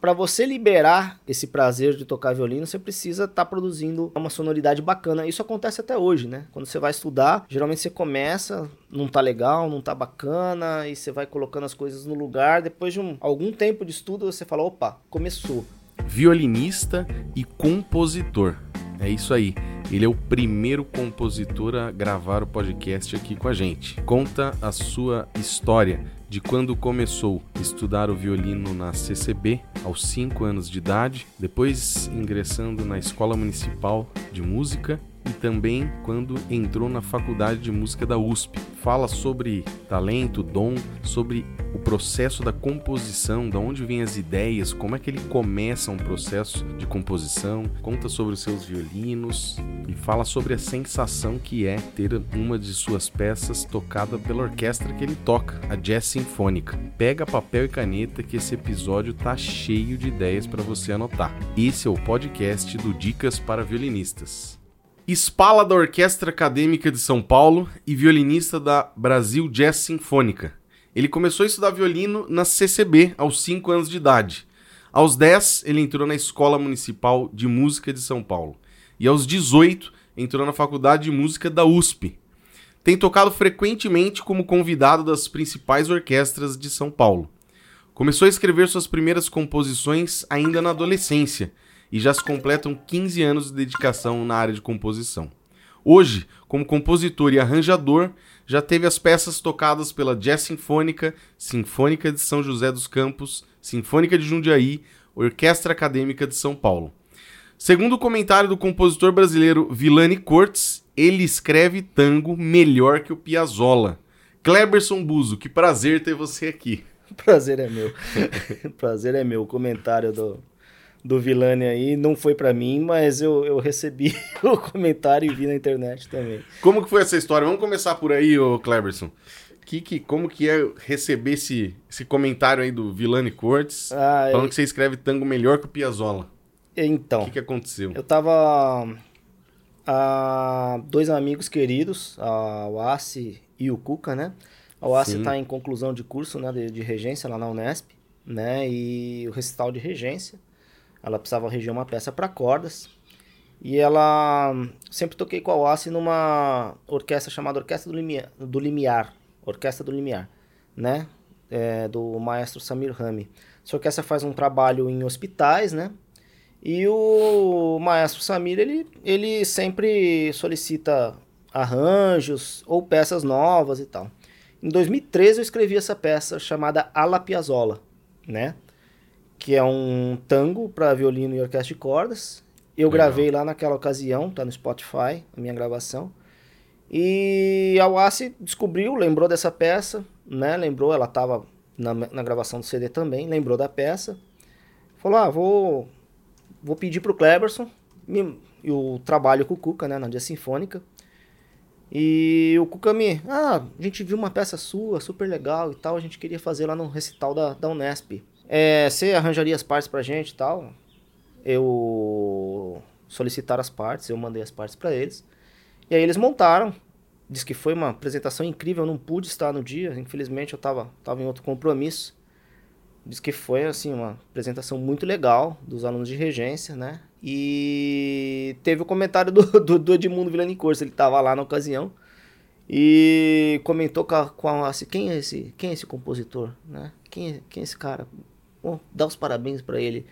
Para você liberar esse prazer de tocar violino, você precisa estar tá produzindo uma sonoridade bacana. Isso acontece até hoje, né? Quando você vai estudar, geralmente você começa, não tá legal, não tá bacana, e você vai colocando as coisas no lugar. Depois de um, algum tempo de estudo, você fala: opa, começou. Violinista e compositor. É isso aí. Ele é o primeiro compositor a gravar o podcast aqui com a gente. Conta a sua história de quando começou a estudar o violino na CCB aos 5 anos de idade, depois ingressando na Escola Municipal de Música e também quando entrou na Faculdade de Música da USP. Fala sobre talento, dom, sobre o processo da composição, da onde vêm as ideias, como é que ele começa um processo de composição, conta sobre os seus violinos e fala sobre a sensação que é ter uma de suas peças tocada pela orquestra que ele toca, a Jazz Sinfônica. Pega papel e caneta que esse episódio tá cheio de ideias para você anotar. Esse é o podcast do Dicas para Violinistas. Espala da Orquestra Acadêmica de São Paulo e violinista da Brasil Jazz Sinfônica. Ele começou a estudar violino na CCB aos 5 anos de idade. Aos 10, ele entrou na Escola Municipal de Música de São Paulo. E aos 18, entrou na Faculdade de Música da USP. Tem tocado frequentemente como convidado das principais orquestras de São Paulo. Começou a escrever suas primeiras composições ainda na adolescência e já se completam 15 anos de dedicação na área de composição. Hoje, como compositor e arranjador, já teve as peças tocadas pela Jazz Sinfônica, Sinfônica de São José dos Campos, Sinfônica de Jundiaí, Orquestra Acadêmica de São Paulo. Segundo o comentário do compositor brasileiro Vilani Cortes, ele escreve tango melhor que o Piazzolla. Cleberson Buzo, que prazer ter você aqui. Prazer é meu. prazer é meu. O comentário do, do Vilani aí não foi para mim, mas eu, eu recebi o comentário e vi na internet também. Como que foi essa história? Vamos começar por aí, ô Cleberson. Que, que, como que é receber esse, esse comentário aí do Vilani Cortes, ah, falando que você escreve tango melhor que o Piazzolla? Então. O que, que aconteceu? Eu tava... A dois amigos queridos, a Wassi e o Cuca, né? A Wassi está em conclusão de curso né, de, de regência lá na Unesp, né? E o recital de regência. Ela precisava reger uma peça para cordas. E ela sempre toquei com a Oace numa orquestra chamada Orquestra do Limiar, do Limiar Orquestra do Limiar, né? É, do maestro Samir Rami. Essa orquestra faz um trabalho em hospitais, né? E o maestro Samir, ele, ele sempre solicita arranjos ou peças novas e tal. Em 2013 eu escrevi essa peça chamada Ala Piazzolla, né? Que é um tango para violino e orquestra de cordas. Eu Legal. gravei lá naquela ocasião, tá no Spotify, a minha gravação. E a Wassi descobriu, lembrou dessa peça, né? Lembrou, ela estava na, na gravação do CD também, lembrou da peça. Falou: "Ah, vou vou pedir pro Cleberson me, eu trabalho com o Cuca, né, na Dia Sinfônica. E o Cuca me, ah, a gente viu uma peça sua, super legal e tal, a gente queria fazer lá no recital da, da Unesp. É, você arranjaria as partes pra gente e tal. Eu solicitaram as partes, eu mandei as partes para eles. E aí eles montaram. Diz que foi uma apresentação incrível, eu não pude estar no dia, infelizmente eu tava, tava em outro compromisso. Diz que foi assim uma apresentação muito legal dos alunos de regência, né? E teve o comentário do, do, do Edmundo Vilani Corso, ele tava lá na ocasião. E comentou com a, com a assim, quem é esse, quem é esse compositor, né? Quem é, quem é esse cara? Dá os parabéns para ele.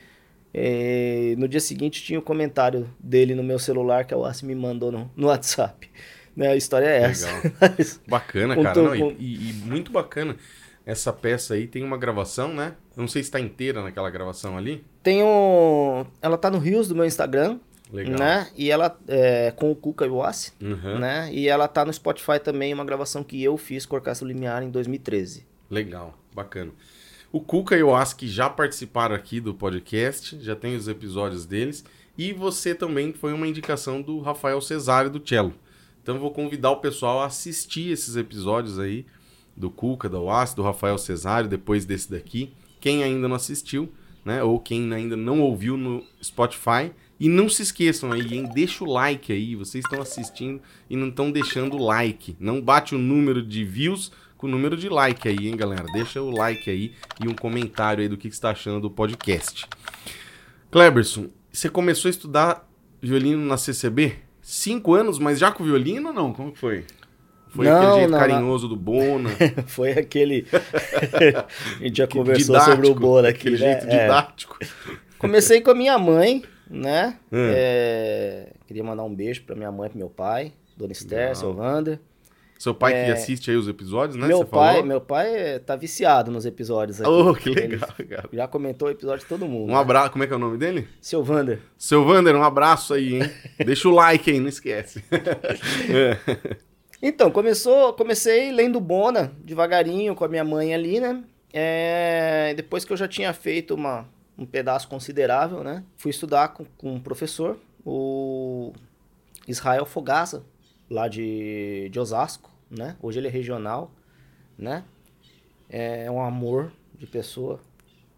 É, no dia seguinte tinha o um comentário dele no meu celular que a Wassi me mandou no, no WhatsApp. Né, a história é essa. bacana, cara. Não, e, e, muito bacana. Essa peça aí tem uma gravação, né? Eu não sei se está inteira naquela gravação ali. Tem um... Ela tá no Rios do meu Instagram. Legal. Né? E ela é com o Cuca e o Wassi, uhum. né? E ela tá no Spotify também, uma gravação que eu fiz com o Orquestra Limiar em 2013. Legal, bacana. O Cuca e o Ask já participaram aqui do podcast, já tem os episódios deles. E você também foi uma indicação do Rafael Cesário do Cello. Então vou convidar o pessoal a assistir esses episódios aí do Cuca, do Ask, do Rafael Cesário, depois desse daqui. Quem ainda não assistiu, né? Ou quem ainda não ouviu no Spotify. E não se esqueçam aí, hein? Deixa o like aí. Vocês estão assistindo e não estão deixando o like. Não bate o número de views com o número de like aí, hein, galera? Deixa o like aí e um comentário aí do que, que você está achando do podcast. Kleberson, você começou a estudar violino na CCB? Cinco anos, mas já com violino ou não? Como que foi? Foi Não, aquele jeito não, carinhoso do Bona. Foi aquele. a gente já conversou sobre o bolo aqui. Aquele né? jeito É. didático. Comecei com a minha mãe, né? Hum. É, Queria mandar um beijo pra minha mãe e pro meu pai, Dona Esther, seu Wander. Seu pai que assiste aí os episódios, né? É. meu você pai, falou? meu pai é, tá viciado nos episódios aqui. Oh, que Ele legal, legal. Já comentou o episódio de todo mundo. Um abraço. Como é que é o nome dele? Seu Wander. Seu Vander, um abraço aí, hein? Deixa o like aí, não esquece. É. Então, começou, comecei lendo Bona, devagarinho, com a minha mãe ali, né? É, depois que eu já tinha feito uma, um pedaço considerável, né? Fui estudar com, com um professor, o Israel Fogaça, lá de, de Osasco, né? Hoje ele é regional, né? É um amor de pessoa,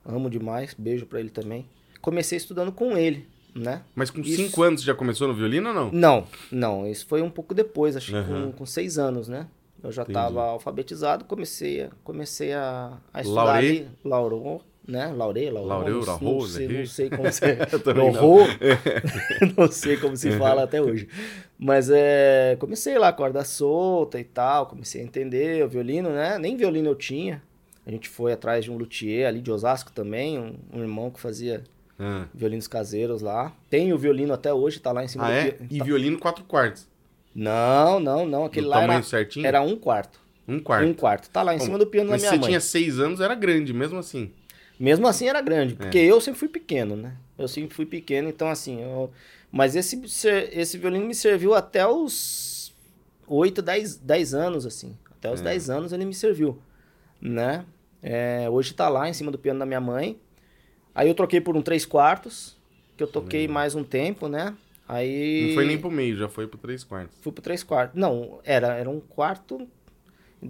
amo demais, beijo pra ele também. Comecei estudando com ele, né? Mas com Isso. cinco anos você já começou no violino ou não? Não, não, isso foi um pouco depois, acho que Aham. com, com seis anos, né? Eu já estava alfabetizado, comecei a, comecei a, a estudar Laurê? ali, Laurô, né? Laurê, Laurô, Laurê, não, não, sei, Laurê. não sei como se... Também não. Sei como se fala até hoje. Mas é, comecei lá, corda solta e tal, comecei a entender o violino, né? Nem violino eu tinha. A gente foi atrás de um luthier ali de Osasco também, um, um irmão que fazia Ah, violinos caseiros lá. Tem o violino até hoje, tá lá em cima Ah, do é? E tá- violino quatro quartos. Não, não, não. Aquele Do lá tamanho era, certinho? era um quarto. Um quarto. Um quarto. Tá lá em Bom, cima do piano da Mas minha você mãe. tinha seis anos, era grande, mesmo assim. Mesmo assim era grande, É. porque eu sempre fui pequeno, né? Eu sempre fui pequeno, então assim, eu... mas esse, esse violino me serviu até os 8, 10, 10 anos, assim. Até os É. 10 anos ele me serviu, né? É, hoje tá lá em cima do piano da minha mãe. Aí eu troquei por um 3 quartos, que eu toquei mais um tempo, né? Aí... Não foi nem pro meio, já foi pro três quartos. Fui pro 3 quartos. Não, era, era um quarto.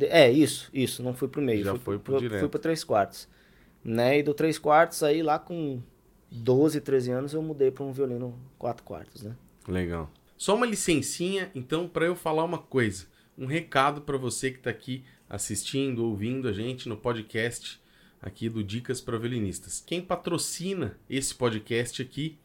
É, isso, isso, não fui pro meio. Já fui foi pro pro, direto. Fui pro 3 quartos. Né? E do 3 quartos, aí lá com 12, 13 anos, eu mudei pra um violino 4 quartos, né? Legal. Só uma licencinha, então, para eu falar uma coisa. Um recado para você que tá aqui assistindo, ouvindo a gente no podcast aqui do Dicas para Violinistas. Quem patrocina esse podcast aqui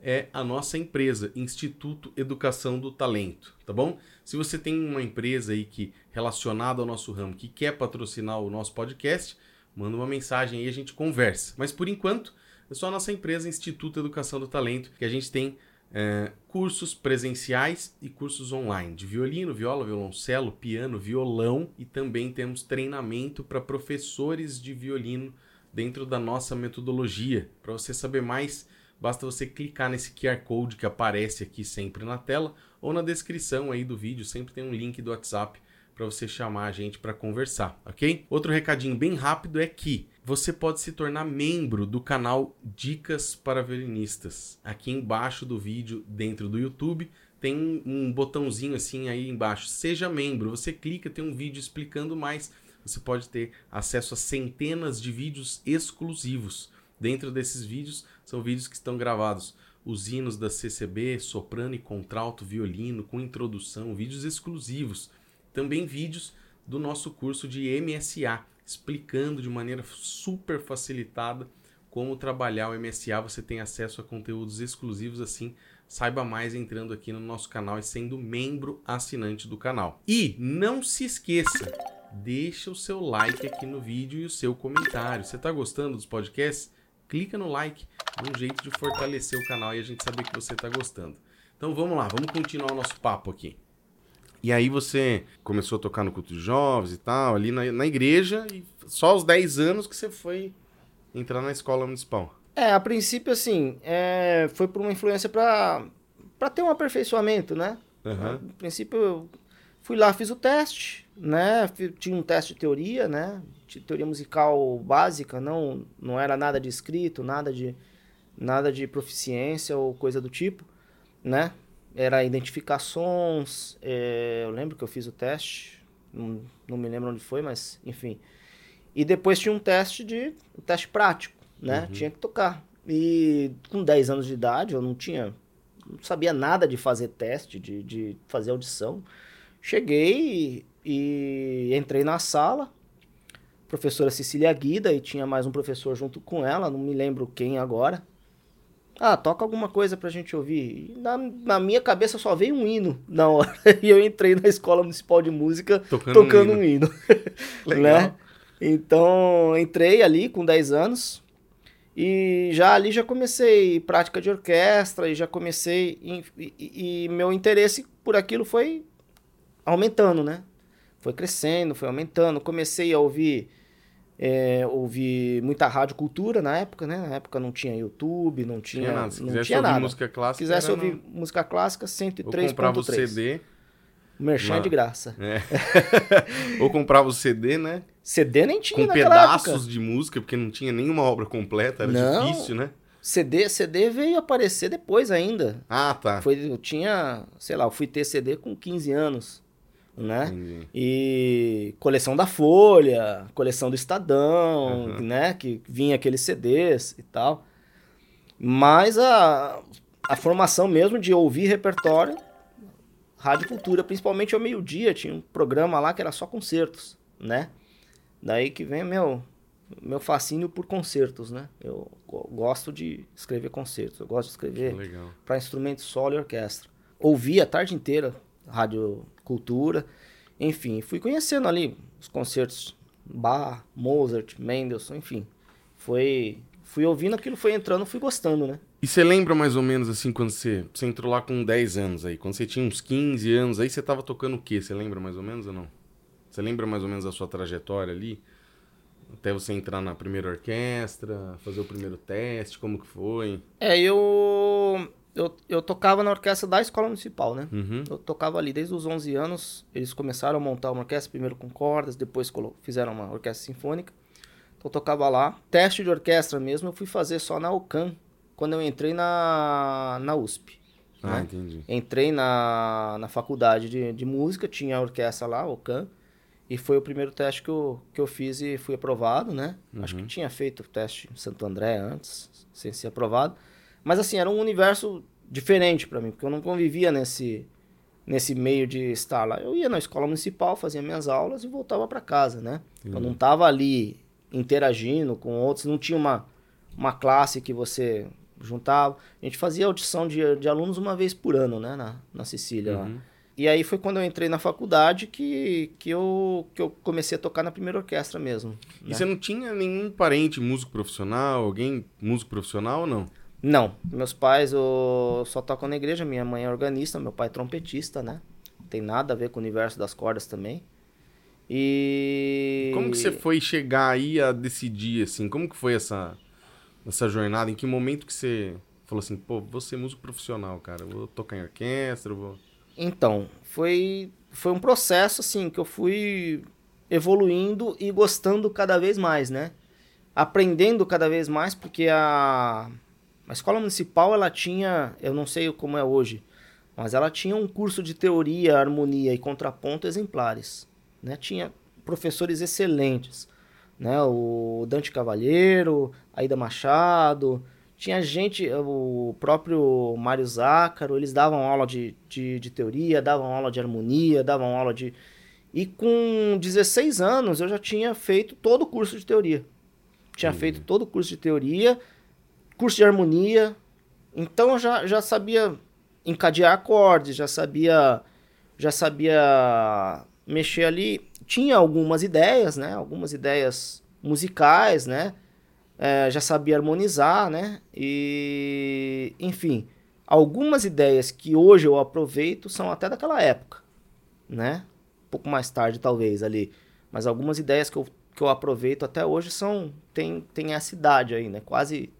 é a nossa empresa, Instituto Educação do Talento, tá bom? Se você tem uma empresa aí que relacionada ao nosso ramo que quer patrocinar o nosso podcast, manda uma mensagem e a gente conversa. Mas por enquanto, é só a nossa empresa Instituto Educação do Talento que a gente tem é, cursos presenciais e cursos online de violino, viola, violoncelo, piano, violão e também temos treinamento para professores de violino dentro da nossa metodologia. Para você saber mais, basta você clicar nesse QR Code que aparece aqui sempre na tela ou na descrição aí do vídeo, sempre tem um link do WhatsApp para você chamar a gente para conversar, ok? Outro recadinho bem rápido é que você pode se tornar membro do canal Dicas para Violinistas. Aqui embaixo do vídeo, dentro do YouTube, tem um, botãozinho assim aí embaixo. Seja membro. Você clica, tem um vídeo explicando mais. Você pode ter acesso a centenas de vídeos exclusivos. Dentro desses vídeos, são vídeos que estão gravados os hinos da CCB, soprano e contralto, violino, com introdução, vídeos exclusivos. Também vídeos do nosso curso de MSA, explicando de maneira super facilitada como trabalhar o MSA. Você tem acesso a conteúdos exclusivos assim. Saiba mais entrando aqui no nosso canal e sendo membro assinante do canal. E não se esqueça, deixa o seu like aqui no vídeo e o seu comentário. Você está gostando dos podcasts? Clica no like, é um jeito de fortalecer o canal e a gente saber que você está gostando. Então vamos lá, vamos continuar o nosso papo aqui. E aí você começou a tocar no culto de jovens e tal, ali na, na igreja, e só aos 10 anos que você foi entrar na escola municipal. É, a princípio, assim, é, foi por uma influência pra, pra ter um aperfeiçoamento, né? No princípio, eu fui lá, fiz o teste, né? Tinha um teste de teoria, né? De teoria musical básica, não, não era nada de escrito, nada de, nada de proficiência ou coisa do tipo, né? Era identificar sons, é, eu lembro que eu fiz o teste, não, não me lembro onde foi, mas enfim. E depois tinha um teste de um teste prático, né? Uhum. Tinha que tocar. E com 10 anos de idade, eu não tinha não sabia nada de fazer teste, de, de fazer audição. Cheguei e entrei na sala, professora Cecília Guida, e tinha mais um professor junto com ela, não me lembro quem agora. Ah, toca alguma coisa pra gente ouvir. Na, na minha cabeça só veio um hino na hora. E eu entrei na Escola Municipal de Música tocando, tocando um hino. Um hino. Legal. né? Então, entrei ali com 10 anos. E já ali já comecei prática de orquestra e já comecei. E, e, e meu interesse por aquilo foi aumentando, né? Foi crescendo, foi aumentando. Comecei a ouvir é, ouvi muita rádio cultura na época, né? Na época não tinha YouTube, não tinha, tinha nada. Se não tinha ouvir música clássica, Se quisesse ouvir no... música clássica, 103.3. Ou comprava o CD. Merchan uma... de graça. É. Ou comprava o CD, né? CD nem tinha Com pedaços época. de música, porque não tinha nenhuma obra completa, era não. difícil, né? CD, CD veio aparecer depois ainda. Ah, tá. Foi, eu tinha, sei lá, eu fui ter CD com 15 anos né? Entendi. E coleção da Folha, coleção do Estadão, uhum. né? Que vinha aqueles CDs e tal. Mas a, a formação mesmo de ouvir repertório, Rádio Cultura, principalmente ao meio-dia, tinha um programa lá que era só concertos, né? Daí que vem meu meu fascínio por concertos, né? Eu gosto de escrever concertos, eu gosto de escrever para instrumentos solo e orquestra. Ouvi a tarde inteira rádio cultura. Enfim, fui conhecendo ali os concertos Bach, Mozart, Mendelssohn, enfim. Foi fui ouvindo aquilo, foi entrando, fui gostando, né? E você lembra mais ou menos assim quando você, você entrou lá com 10 anos aí, quando você tinha uns 15 anos, aí você tava tocando o quê? Você lembra mais ou menos ou não? Você lembra mais ou menos a sua trajetória ali? Até você entrar na primeira orquestra, fazer o primeiro teste, como que foi? É, eu eu, eu tocava na orquestra da escola municipal, né? Uhum. Eu tocava ali desde os 11 anos. Eles começaram a montar uma orquestra, primeiro com cordas, depois fizeram uma orquestra sinfônica. Então eu tocava lá. Teste de orquestra mesmo eu fui fazer só na UCAM, quando eu entrei na, na USP. Ah, né? entendi. Entrei na, na faculdade de, de música, tinha a orquestra lá, a UCAM. E foi o primeiro teste que eu, que eu fiz e fui aprovado, né? Uhum. Acho que tinha feito o teste em Santo André antes, sem ser aprovado. Mas assim, era um universo diferente para mim, porque eu não convivia nesse nesse meio de estar lá. Eu ia na escola municipal, fazia minhas aulas e voltava para casa, né? Uhum. Eu não tava ali interagindo com outros, não tinha uma, uma classe que você juntava. A gente fazia audição de, de alunos uma vez por ano, né, na, na Sicília uhum. lá. E aí foi quando eu entrei na faculdade que, que, eu, que eu comecei a tocar na primeira orquestra mesmo. E né? você não tinha nenhum parente músico profissional, alguém músico profissional ou não? Não, meus pais só tocam na igreja, minha mãe é organista, meu pai é trompetista, né? Não tem nada a ver com o universo das cordas também. E... Como que você foi chegar aí a decidir, assim? Como que foi essa, essa jornada? Em que momento que você falou assim, pô, vou ser músico profissional, cara, vou tocar em orquestra, vou... Então, foi, foi um processo, assim, que eu fui evoluindo e gostando cada vez mais, né? Aprendendo cada vez mais, porque a a escola municipal, ela tinha, eu não sei como é hoje, mas ela tinha um curso de teoria, harmonia e contraponto exemplares. Né? Tinha professores excelentes. Né? O Dante Cavalheiro, Aida Machado, tinha gente, o próprio Mário Zácaro, eles davam aula de, de, de, teoria, davam aula de harmonia, davam aula de. E com 16 anos eu já tinha feito todo o curso de teoria. Tinha uhum. feito todo o curso de teoria curso de harmonia. Então eu já, já sabia encadear acordes, já sabia já sabia mexer ali. Tinha algumas ideias, né? Algumas ideias musicais, né? É, já sabia harmonizar, né? E, enfim, algumas ideias que hoje eu aproveito são até daquela época, né? Um pouco mais tarde, talvez, ali. Mas algumas ideias que eu, que eu aproveito até hoje são... Tem, tem essa idade aí, né? Quase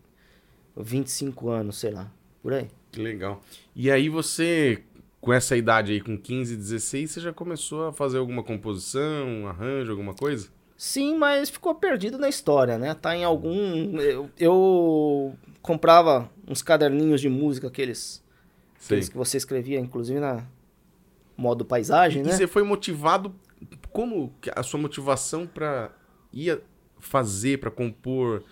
25 anos, sei lá, por aí. Que legal. E aí você, com essa idade aí, com 15, 16, você já começou a fazer alguma composição, um arranjo, alguma coisa? Sim, mas ficou perdido na história, né? Tá em algum. Eu, eu comprava uns caderninhos de música, aqueles, aqueles que você escrevia, inclusive na modo paisagem, e, né? E você foi motivado. Como a sua motivação para ir fazer, para compor,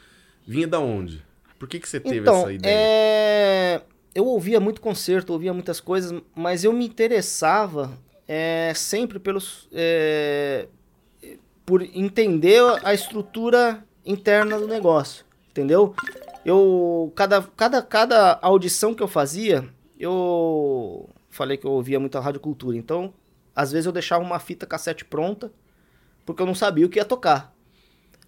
vinha da onde? Por que, que você teve então, essa ideia? É... Eu ouvia muito concerto, ouvia muitas coisas, mas eu me interessava é sempre pelos, é, por entender a estrutura interna do negócio, entendeu? Eu cada, cada, cada audição que eu fazia, eu falei que eu ouvia muito a rádio cultura, então às vezes eu deixava uma fita cassete pronta porque eu não sabia o que ia tocar.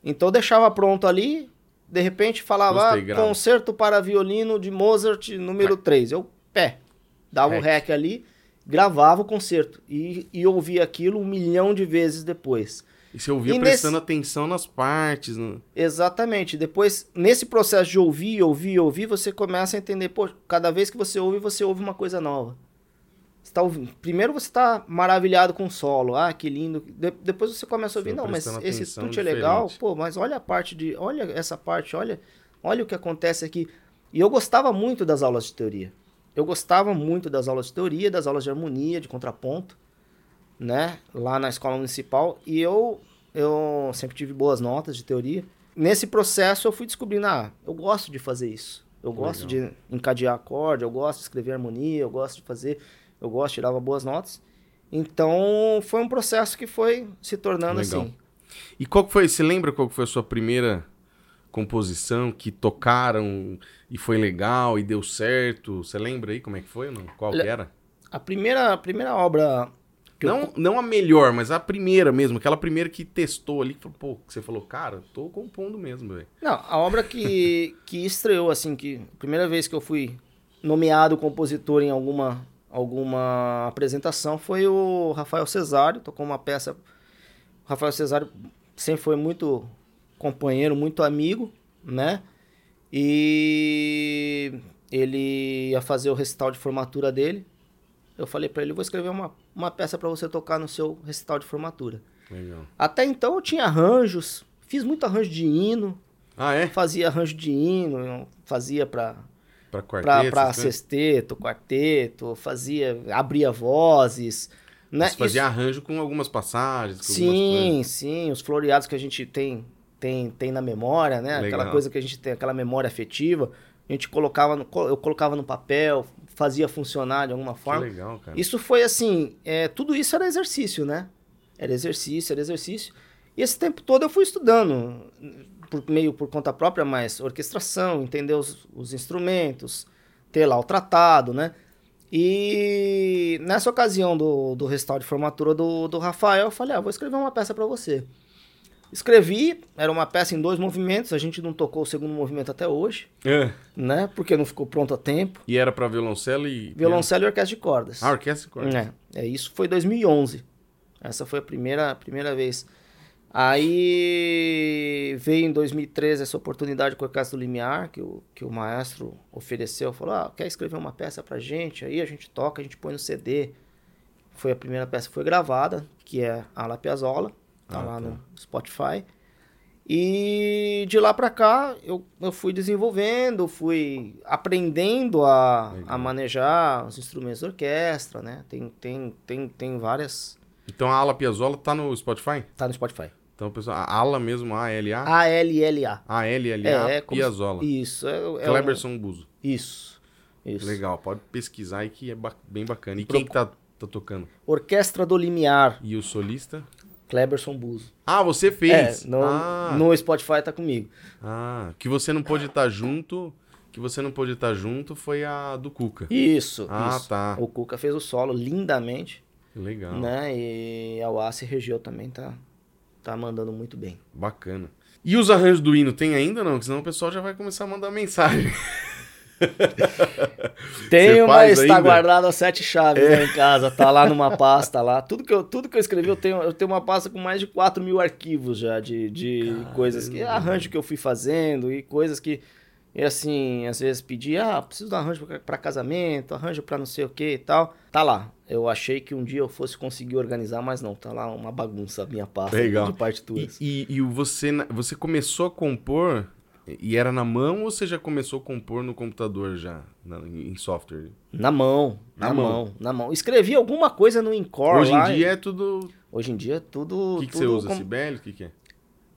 Então eu deixava pronto ali, de repente falava Gostei, grava. concerto para violino de Mozart número 3. Eu, pé, dava o Rec. rec ali, gravava o concerto e, e ouvia aquilo um milhão de vezes depois. E você ouvia E prestando atenção nas partes. no- Exatamente. Depois, nesse processo de ouvir, ouvir, ouvir, você começa a entender, pô, cada vez que você ouve, você ouve uma coisa nova. Tá ouvindo. Primeiro você está maravilhado com o solo. Ah, que lindo. De- depois você começa a ouvir, vai não, mas esse tute é legal. Pô, mas olha a parte de. Olha essa parte, olha, olha o que acontece aqui. E eu gostava muito das aulas de teoria. Eu gostava muito das aulas de teoria, das aulas de harmonia, de contraponto, né? Lá na escola municipal. E eu, eu sempre tive boas notas de teoria. Nesse processo eu fui descobrindo, ah, eu gosto de fazer isso. Eu gosto Legal. de encadear acorde, eu gosto de escrever harmonia, eu gosto de fazer, eu gosto, tirava boas notas. Então foi um processo que foi se tornando Legal. assim. E qual que foi? Você lembra qual que foi a sua primeira composição que tocaram e foi legal e deu certo? Você lembra aí como é que foi não? Qual que era? A primeira, a primeira obra que eu Não, não a melhor, mas a primeira mesmo, aquela primeira que testou ali, que falou, pô, que você falou, cara, tô compondo mesmo, velho. Não, a obra que, que estreou, assim, que a primeira vez que eu fui nomeado compositor em alguma, alguma apresentação foi o Rafael Cesário, tocou uma peça. O Rafael Cesário sempre foi muito companheiro, muito amigo, né? E ele ia fazer o recital de formatura dele. Eu falei pra ele, vou escrever uma, uma peça pra você tocar no seu recital de formatura. Legal. Até então eu tinha arranjos, fiz muito arranjo de hino, Ah, é? fazia arranjo de hino, fazia pra, Pra pra, quarteto? coisas? sexteto, quarteto, fazia, abria vozes, né? Você fazia Isso- arranjo com algumas passagens, com algumas coisas. sim, sim, os floreados que a gente tem, tem, tem na memória, né? Aquela Legal. coisa que a gente tem, aquela memória afetiva, a gente colocava, no, eu colocava no papel, fazia funcionar de alguma Que forma. legal, cara. Isso foi assim, é, tudo isso era exercício, né? Era exercício, era exercício. E esse tempo todo eu fui estudando, por meio por conta própria, mas orquestração, entender os, os instrumentos, ter lá o tratado, né? E nessa ocasião do, do recital de formatura do, do Rafael, eu falei, ah, vou escrever uma peça para você. Escrevi, era uma peça em dois movimentos, a gente não tocou o segundo movimento até hoje, É. né? Porque não ficou pronto a tempo. E era pra violoncelo e... Violoncelo e orquestra de cordas. Ah, orquestra e corda. É, é, isso foi 2011. Essa foi a primeira, primeira vez. Aí veio em 2013 essa oportunidade com a Orquestra do Limiar, que o, que o maestro ofereceu. Falou: ah, quer escrever uma peça pra gente? Aí a gente toca, a gente põe no CD. Foi a primeira peça que foi gravada, que é a La Piazzolla, tá Ah, lá tá. no Spotify. E de lá pra cá eu, eu fui desenvolvendo, fui aprendendo a, Legal. a manejar os instrumentos da orquestra, né? Tem, tem, tem, tem várias. Então a Ala Piazzolla tá no Spotify? Tá no Spotify. Então, pessoal, a Ala mesmo, A-L-A? A-L-L-A. A-L-L-A, É, como se- Piazzolla. Isso. É, é Cleberson Buzo. um- isso. Isso. Legal, pode pesquisar aí que é ba- bem bacana. E Procu- quem que tá, tá tocando? Orquestra do Limiar, E o solista? Cleberson Buzo. Ah, você fez! É, no, ah, no Spotify tá comigo. ah, que você não pôde estar junto, que você não pôde estar junto foi a do Cuca. Isso. Ah, isso. tá. O Cuca fez o solo lindamente, Legal, né? E a Oace Região também tá, tá mandando muito bem. bacana. E os arranjos do hino tem ainda não? Porque senão o pessoal já vai começar a mandar mensagem. Tenho, mas tá ainda? guardado as sete chaves lá em casa, tá lá numa pasta lá. Tudo que eu, tudo que eu escrevi, eu tenho, eu tenho uma pasta com mais de 4 mil arquivos já de, de coisas que. Arranjo que eu fui fazendo e coisas que. E assim, às vezes pedi, ah, preciso de um arranjo pra casamento, arranjo pra não sei o que e tal. Tá lá. Eu achei que um dia eu fosse conseguir organizar, mas não, tá lá uma bagunça a minha pasta Legal. de E, partituras. e, e o você, você começou a compor e era na mão ou você já começou a compor no computador já, na- em software? Na mão, Na na, mão. mão. na mão. Escrevi alguma coisa no Encore Hoje em lá, dia é tudo... Hoje em dia é tudo. O que, que tudo você usa? com- Sibelius? O que, que é?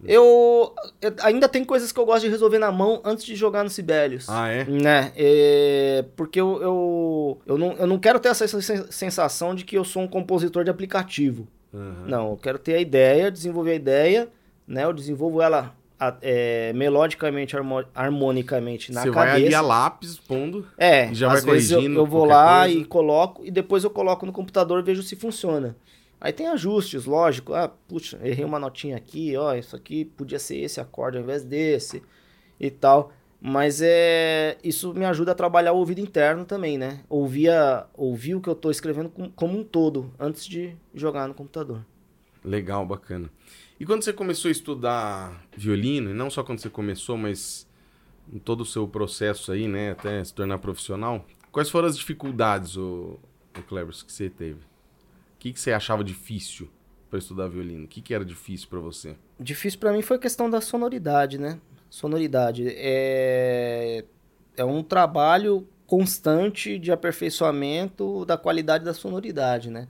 Eu, eu ainda tem coisas que eu gosto de resolver na mão antes de jogar no Sibelius. Ah, é? Né? É, porque eu, eu, eu, não, eu não quero ter essa sensação de que eu sou um compositor de aplicativo. Uhum. Não, eu quero ter a ideia, desenvolver a ideia, né? Eu desenvolvo ela é, melodicamente, harmonicamente na Você cabeça. Você vai ali a lápis pondo é, e já vai corrigindo. Eu, eu vou lá coisa. e coloco, e depois eu coloco no computador e vejo se funciona. Aí tem ajustes, lógico. Ah, puxa, errei uma notinha aqui, ó, isso aqui podia ser esse acorde ao invés desse e tal. Mas é isso me ajuda a trabalhar o ouvido interno também, né? Ouvir, a, ouvir o que eu estou escrevendo como um todo, antes de jogar no computador. Legal, bacana. E quando você começou a estudar violino, e não só quando você começou, mas em todo o seu processo aí, né, até se tornar profissional, quais foram as dificuldades, o, o que você teve? O que, que você achava difícil para estudar violino? O que, que era difícil para você? Difícil para mim foi a questão da sonoridade, né? Sonoridade. É, é um trabalho constante de aperfeiçoamento da qualidade da sonoridade, né?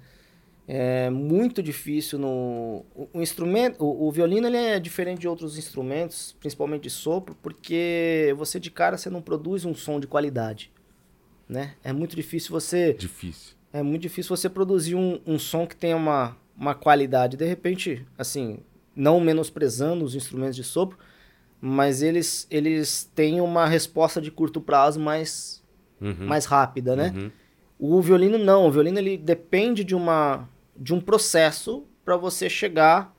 é muito difícil no o, o instrumento o, o, violino ele é diferente de outros instrumentos principalmente de sopro porque você de cara você não produz um som de qualidade né é muito difícil você difícil é muito difícil você produzir um, um som que tenha uma, uma qualidade de repente assim não menosprezando os instrumentos de sopro mas eles eles têm uma resposta de curto prazo mais uhum. mais rápida né uhum. o violino não o violino ele depende de uma de um processo para você chegar.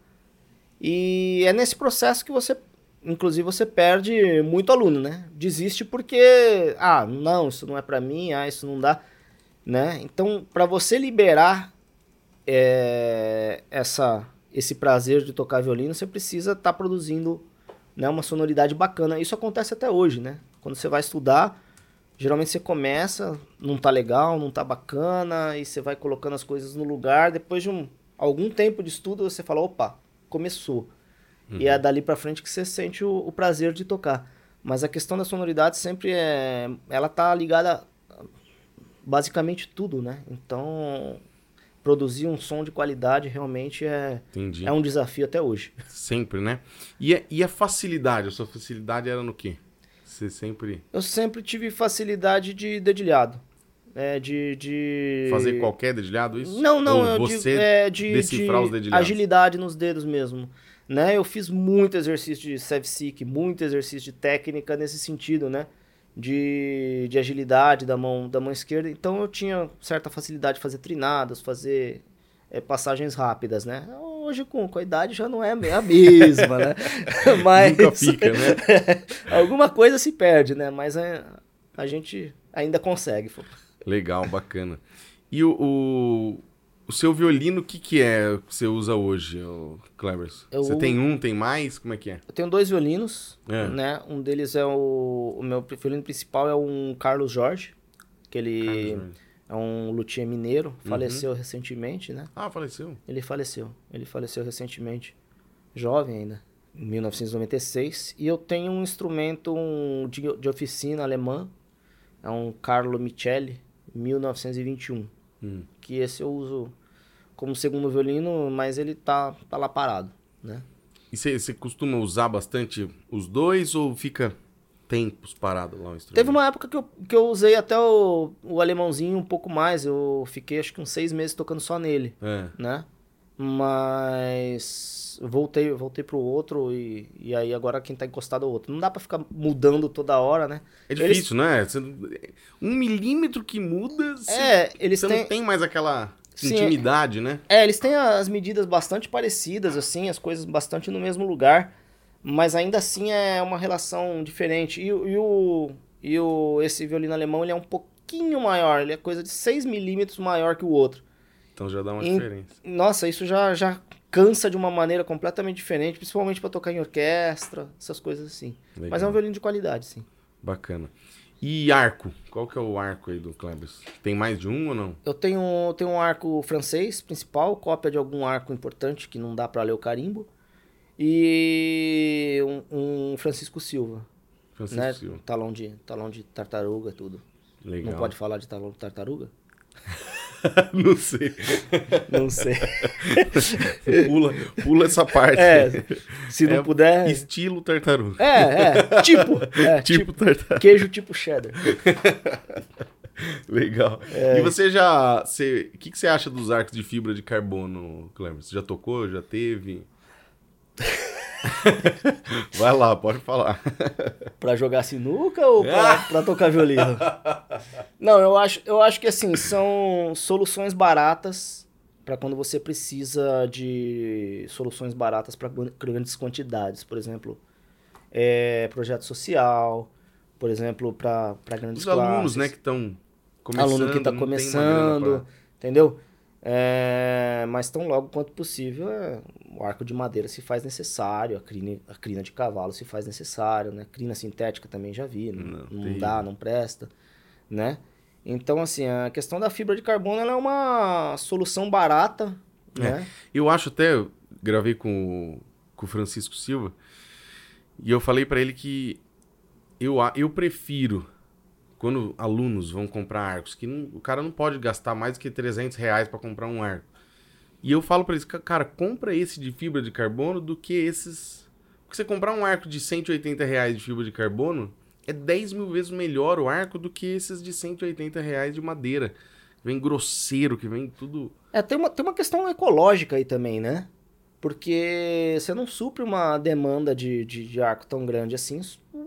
E é nesse processo que você, inclusive, você perde muito aluno, né? Desiste porque, ah, não, isso não é para mim, ah, isso não dá, né? Então, para você liberar é, essa, esse prazer de tocar violino, você precisa estar tá produzindo né, uma sonoridade bacana. Isso acontece até hoje, né? Quando você vai estudar, Geralmente você começa, não tá legal, não tá bacana, e você vai colocando as coisas no lugar. Depois de um, algum tempo de estudo, você fala, opa, começou. Uhum. E é dali para frente que você sente o, o, prazer de tocar. Mas a questão da sonoridade sempre é. Ela tá ligada basicamente tudo, né? Então, produzir um som de qualidade realmente é, é um desafio até hoje. Sempre, né? E a, e a facilidade? A sua facilidade era no quê? Você sempre. Eu sempre tive facilidade de dedilhado. É, de, de. Fazer qualquer dedilhado, isso? Não, não, Ou eu você digo, é, de, decifrar de os dedilhados. agilidade nos dedos mesmo. Né? Eu fiz muito exercício de seek muito exercício de técnica nesse sentido, né? De, de agilidade da mão, da mão esquerda. Então eu tinha certa facilidade de fazer trinadas, fazer é, passagens rápidas, né? Hoje, com, com a idade, já não é a mesma, né? Mas, Nunca fica, né? alguma coisa se perde, né? Mas a, a gente ainda consegue. Legal, bacana. E o, o, o, seu violino, o que, que é que você usa hoje, Clevers? Você tem um, tem mais? Como é que é? Eu tenho dois violinos, é. né? Um deles é o... O meu violino principal é um Carlos Jorge, que ele... Jorge é um luthier mineiro, uhum. faleceu recentemente, né? Ah, faleceu? Ele faleceu. Ele faleceu recentemente, jovem ainda, em 1996. E eu tenho um instrumento um, de, de oficina alemã, é um Carlo Micheli, 1921. Hum. Que esse eu uso como segundo violino, mas ele tá, tá lá parado, né? E você costuma usar bastante os dois ou fica tempos parado lá o instrumento? Teve uma época que eu, que eu usei até o, o alemãozinho um pouco mais. Eu fiquei acho que uns seis meses tocando só nele, é. né? Mas voltei, voltei pro outro e, e aí agora quem tá encostado é o outro. Não dá para ficar mudando toda hora, né? É difícil, eles... né? Um milímetro que muda, é, eles você têm... não tem mais aquela Sim, intimidade, né? É, eles têm as medidas bastante parecidas, assim, as coisas bastante no mesmo lugar mas ainda assim é uma relação diferente. E, e, o, e o, esse violino alemão ele é um pouquinho maior, ele é coisa de 6 milímetros maior que o outro. Então já dá uma e, diferença. Nossa, isso já, já cansa de uma maneira completamente diferente, principalmente para tocar em orquestra, essas coisas assim. Legal. Mas é um violino de qualidade, sim. Bacana. E arco? Qual que é o arco aí do Klebs? Tem mais de um ou não? Eu tenho, tenho um arco francês principal, cópia de algum arco importante que não dá para ler o carimbo e um, um Francisco Silva. Francisco né? Silva. Talão de, talão de tartaruga tudo. Legal. Não pode falar de talão de tartaruga? não sei. Não sei. pula, pula essa parte. É, se não É puder. Estilo tartaruga. É, é. Tipo. É, Tipo, tipo, tartaruga. queijo tipo cheddar. Legal. É. E você já. O que, que você acha dos arcos de fibra de carbono, Cleber? Você já tocou? Já teve? Vai lá, pode falar. Pra jogar sinuca ou pra, pra tocar violino? Não, eu acho, eu acho que assim, são soluções baratas para quando você precisa de soluções baratas para grandes quantidades. Por exemplo, é, projeto social, por exemplo, para grandes Os alunos, classes. né, que estão começando. aluno que está começando, entendeu? É, mas tão logo quanto possível, é, o arco de madeira se faz necessário, a crina, a crina de cavalo se faz necessário, né? Crina sintética também já vi, não, Não, não dá, não presta, né? Então, assim, a questão da fibra de carbono é uma solução barata, É. né? Eu acho até, eu gravei com, o- com o Francisco Silva, e eu falei pra ele que eu, eu prefiro, quando alunos vão comprar arcos, que não- o cara não pode gastar mais do que 300 reais pra comprar um arco. E eu falo pra eles, "Ca- cara, compra esse de fibra de carbono do que esses... Porque você comprar um arco de 180 reais de fibra de carbono, é 10 mil vezes melhor o arco do que esses de 180 reais de madeira. Vem grosseiro, que vem tudo... É, tem uma, tem uma questão ecológica aí também, né? Porque você não supre uma demanda de, de, de arco tão grande assim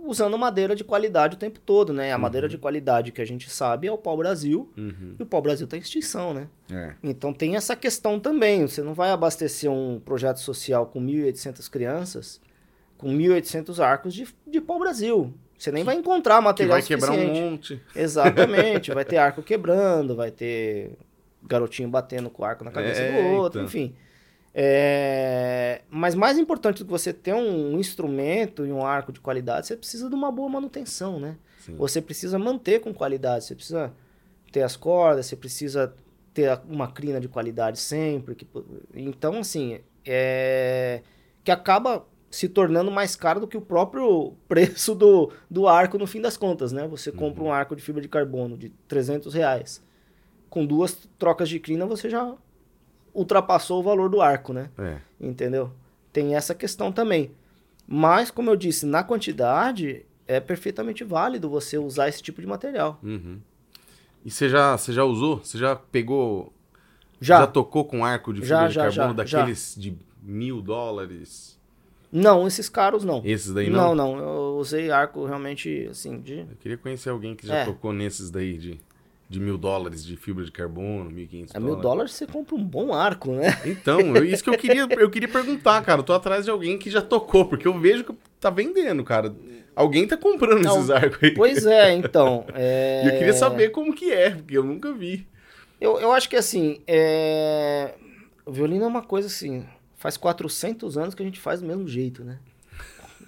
usando madeira de qualidade o tempo todo, né? A madeira de qualidade que a gente sabe é o pau-brasil, Uhum. e o pau-brasil tá em extinção, né? É. Então tem essa questão também. Você não vai abastecer um projeto social com 1.800 crianças com 1.800 arcos de, de pau-brasil. Você nem vai encontrar Que material vai quebrar um suficiente. monte. Exatamente. vai ter arco quebrando, vai ter garotinho batendo com o arco na cabeça É, do outro, então. enfim. É, Mas mais importante do que você ter um instrumento e um arco de qualidade, você precisa de uma boa manutenção, né? Sim. Você precisa manter com qualidade, você precisa ter as cordas, você precisa ter uma crina de qualidade sempre. que- Então, assim, é... que acaba se tornando mais caro do que o próprio preço do, do arco no fim das contas, né? Você compra um arco de fibra de carbono de 300 reais. Com duas trocas de crina, você já ultrapassou o valor do arco, né? É. Entendeu? Tem essa questão também. Mas, como eu disse, na quantidade, é perfeitamente válido você usar esse tipo de material. Uhum. E você já, você já usou? Você já pegou. Já. tocou com arco de Já, fibra de já, carbono já, já. daqueles de mil dólares? Não, esses caros não. Esses daí não? Não, não. Eu usei arco realmente, assim, de... Eu queria conhecer alguém que já É. tocou nesses daí de, de mil dólares de fibra de carbono, mil e quinhentos A mil dólares você compra um bom arco, né? Então, isso que eu queria, eu queria perguntar, cara. Eu tô atrás de alguém que já tocou, porque eu vejo que tá vendendo, cara. Alguém tá comprando Não, esses arcos aí. Pois é, então. é, E eu queria saber como que é, porque eu nunca vi. Eu, eu acho que, assim, é... o violino é uma coisa, assim, faz 400 anos que a gente faz do mesmo jeito, né?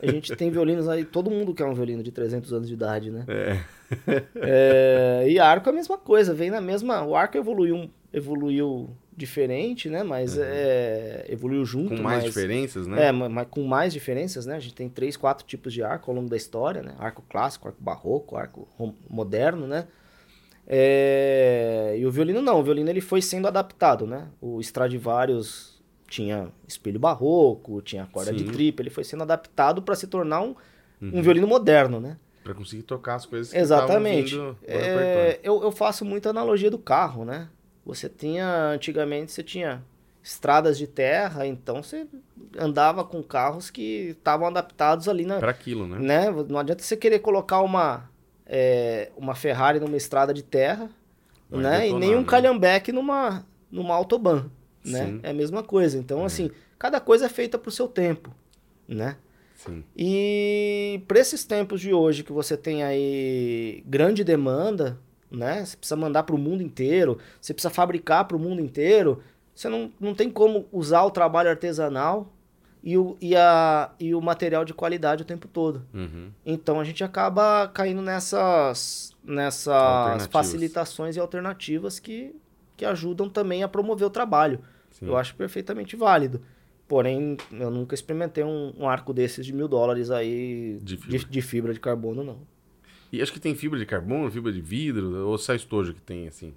A gente tem violinos aí, todo mundo quer um violino de 300 anos de idade, né? É. É, e arco é a mesma coisa, vem na mesma. O arco evoluiu, evoluiu diferente, né? Mas é, evoluiu junto. Uhum. Com mais mas, diferenças, né? É, ma- mas com mais diferenças, né? A gente tem três, quatro tipos de arco ao longo da história, né? Arco clássico, arco barroco, arco moderno, né? É, e o violino não, o violino ele foi sendo adaptado, né? O Stradivarius tinha espelho barroco, tinha corda de Sim. tripa, ele foi sendo adaptado para se tornar um, Uhum. um violino moderno, né? Pra conseguir tocar as coisas que Exatamente. vindo É, eu, eu faço muita analogia do carro, né? Você tinha, antigamente, você tinha estradas de terra, então você andava com carros que estavam adaptados ali na. Pra aquilo, né? Né? Não adianta você querer colocar uma, é, uma Ferrari numa estrada de terra, Vai né? detonar, e nem um né? calhambeque numa, numa autobahn, né? Sim. É a mesma coisa. Então, assim, cada coisa é feita pro seu tempo, né? Sim. E para esses tempos de hoje que você tem aí grande demanda, né? Você precisa mandar para o mundo inteiro, você precisa fabricar para o mundo inteiro, você não, não tem como usar o trabalho artesanal e o, e, a, e o material de qualidade o tempo todo. Uhum. Então a gente acaba caindo nessas, nessas facilitações e alternativas que, que ajudam também a promover o trabalho. Sim. Eu acho perfeitamente válido. Porém, eu nunca experimentei um, um arco desses de mil dólares aí De de fibra. de, fibra de carbono, não. E acho que tem fibra de carbono, fibra de vidro, ou só estojo que tem, assim.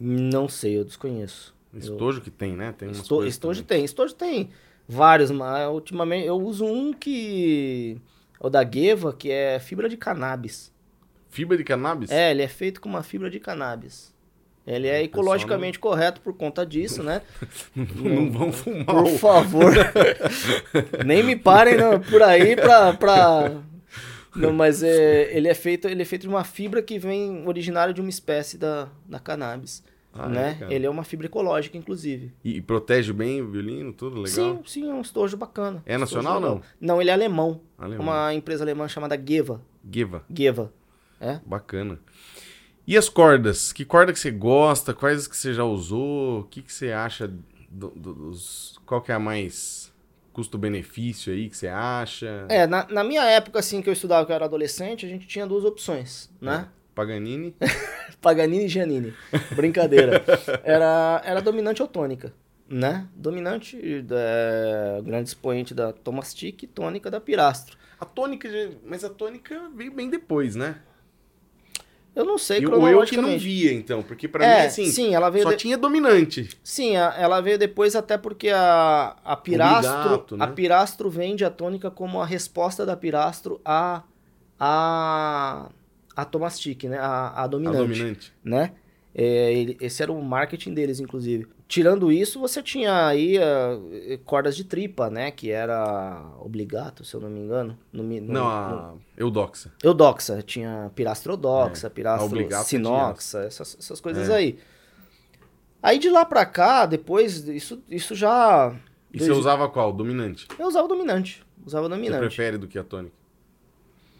Não sei, eu desconheço. Estojo eu... que tem, né? Tem Esto... Estojo também. tem. Estojo tem vários, mas ultimamente eu uso um que. É o da Geva, que é fibra de cannabis. Fibra de cannabis? É, ele é feito com uma fibra de cannabis. Ele é ecologicamente não... correto por conta disso, né? não, vão fumar. Por favor. Nem me parem não, por aí pra, pra... Não, mas é, ele, é feito, ele é feito de uma fibra que vem originária de uma espécie da, da cannabis. Ah, né? É, ele é uma fibra ecológica, inclusive. E, e, protege bem o violino, tudo legal? Sim, sim, é um estojo bacana. É nacional ou não? Não, ele é alemão. alemão. Uma empresa alemã chamada Geva. Geva. Geva. É? Bacana. E as cordas? Que corda que você gosta? Quais que você já usou? O que, que você acha do, do, dos... Qual que é a mais custo-benefício aí que você acha? É, na, na, minha época, assim, que eu estudava, que eu era adolescente, a gente tinha duas opções, né? É. Paganini? Paganini e Giannini. Brincadeira. era, era dominante ou tônica, né? Dominante, é, grande expoente da Tomastic e tônica da Pirastro. A tônica, mas a tônica veio bem depois, né? Eu não sei, e eu que não via, então, porque para é, mim, assim, sim, ela veio só de... tinha dominante. Sim, a, ela veio depois até porque a, a Pirastro, né? a Pirastro vende a tônica como a resposta da Pirastro a, a, a Tomastic, né? A, a dominante. A dominante. Né? É, ele, esse era o marketing deles, inclusive. Tirando isso, você tinha aí uh, cordas de tripa, né? Que era obligato, se eu não me engano. No, no, não, a no... Eudoxa. Eudoxa. Tinha pirastrodoxa, é. pirastro sinoxa, essas, essas coisas é. aí. Aí de lá pra cá, depois, isso, isso já... E você usava qual? Dominante? Eu usava dominante. Usava dominante. Você prefere do que a tônica?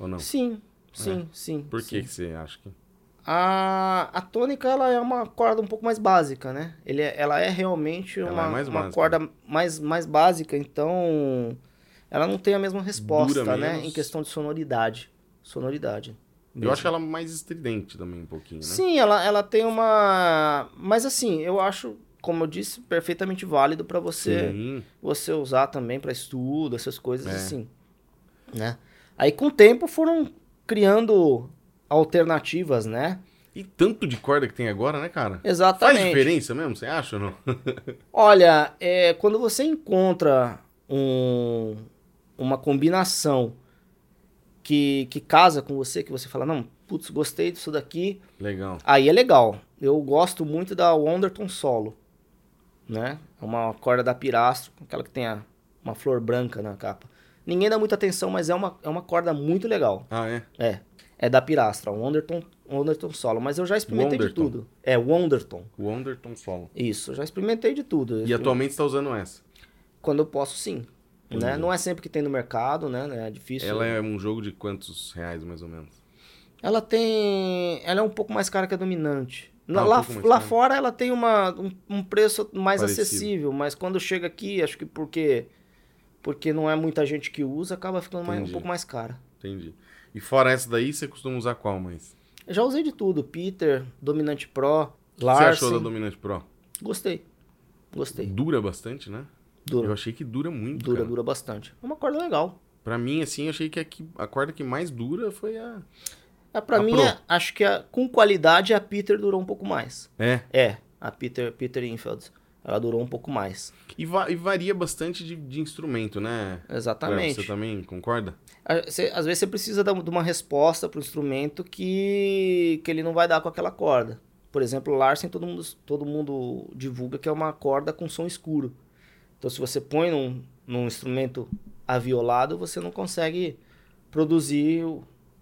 Ou não? Sim, sim, é. sim. Por sim. que você acha que... A, a tônica ela é uma corda um pouco mais básica, né? Ele é, ela é realmente ela uma, é uma corda mais, mais básica, então ela não tem a mesma resposta, Dura né? Menos. Em questão de sonoridade. Sonoridade. Mesmo. Eu acho ela mais estridente também um pouquinho, né? Sim, ela, ela tem uma... Mas assim, eu acho, como eu disse, perfeitamente válido para você Sim. você usar também para estudo, essas coisas é. assim, né? Aí com o tempo foram criando alternativas, né? E tanto de corda que tem agora, né, cara? Exatamente. Faz diferença mesmo, você acha ou não? Olha, é, quando você encontra um, uma combinação que, que casa com você, que você fala, não, putz, gostei disso daqui. Legal. Aí é legal. Eu gosto muito da Wonderton Solo, né? É uma corda da Pirastro, aquela que tem a, uma flor branca na capa. Ninguém dá muita atenção, mas é uma, é uma corda muito legal. Ah, é? É é da Pirastra, o Wonderton, Wonderton Solo. Mas eu já experimentei Wonderton. de tudo. É, Wonderton. Wonderton Solo. Isso, eu já experimentei de tudo. E atualmente está usando essa? Quando eu posso, sim. Né? Não é sempre que tem no mercado, né? É difícil. Ela é um jogo de quantos reais, mais ou menos? Ela tem... Ela é um pouco mais cara que a dominante. Ah, lá, um lá fora ela tem uma, um, um preço mais Parecido. acessível, mas quando chega aqui, acho que porque porque não é muita gente que usa, acaba ficando mais, um pouco mais cara. Entendi. E fora essa daí, você costuma usar qual mais? Eu já usei de tudo. Peter, Dominante Pro, Larsen. Você achou da Dominante Pro? Gostei. Gostei. Dura bastante, né? Dura. Eu achei que dura muito, Dura, cara. dura bastante. É uma corda legal. Pra mim, assim, eu achei que a, que a corda que mais dura foi a... É, pra a mim, é, acho que a, com qualidade a Peter durou um pouco mais. É? É, a Peter, Peter Infeld ela durou um pouco mais. E, va e varia bastante de, de, instrumento, né? Exatamente. Você também concorda? Você, às vezes você precisa de uma resposta para o instrumento que, que ele não vai dar com aquela corda. Por exemplo, o Larsen todo mundo, todo mundo divulga que é uma corda com som escuro. Então, se você põe num, num instrumento aviolado, você não consegue produzir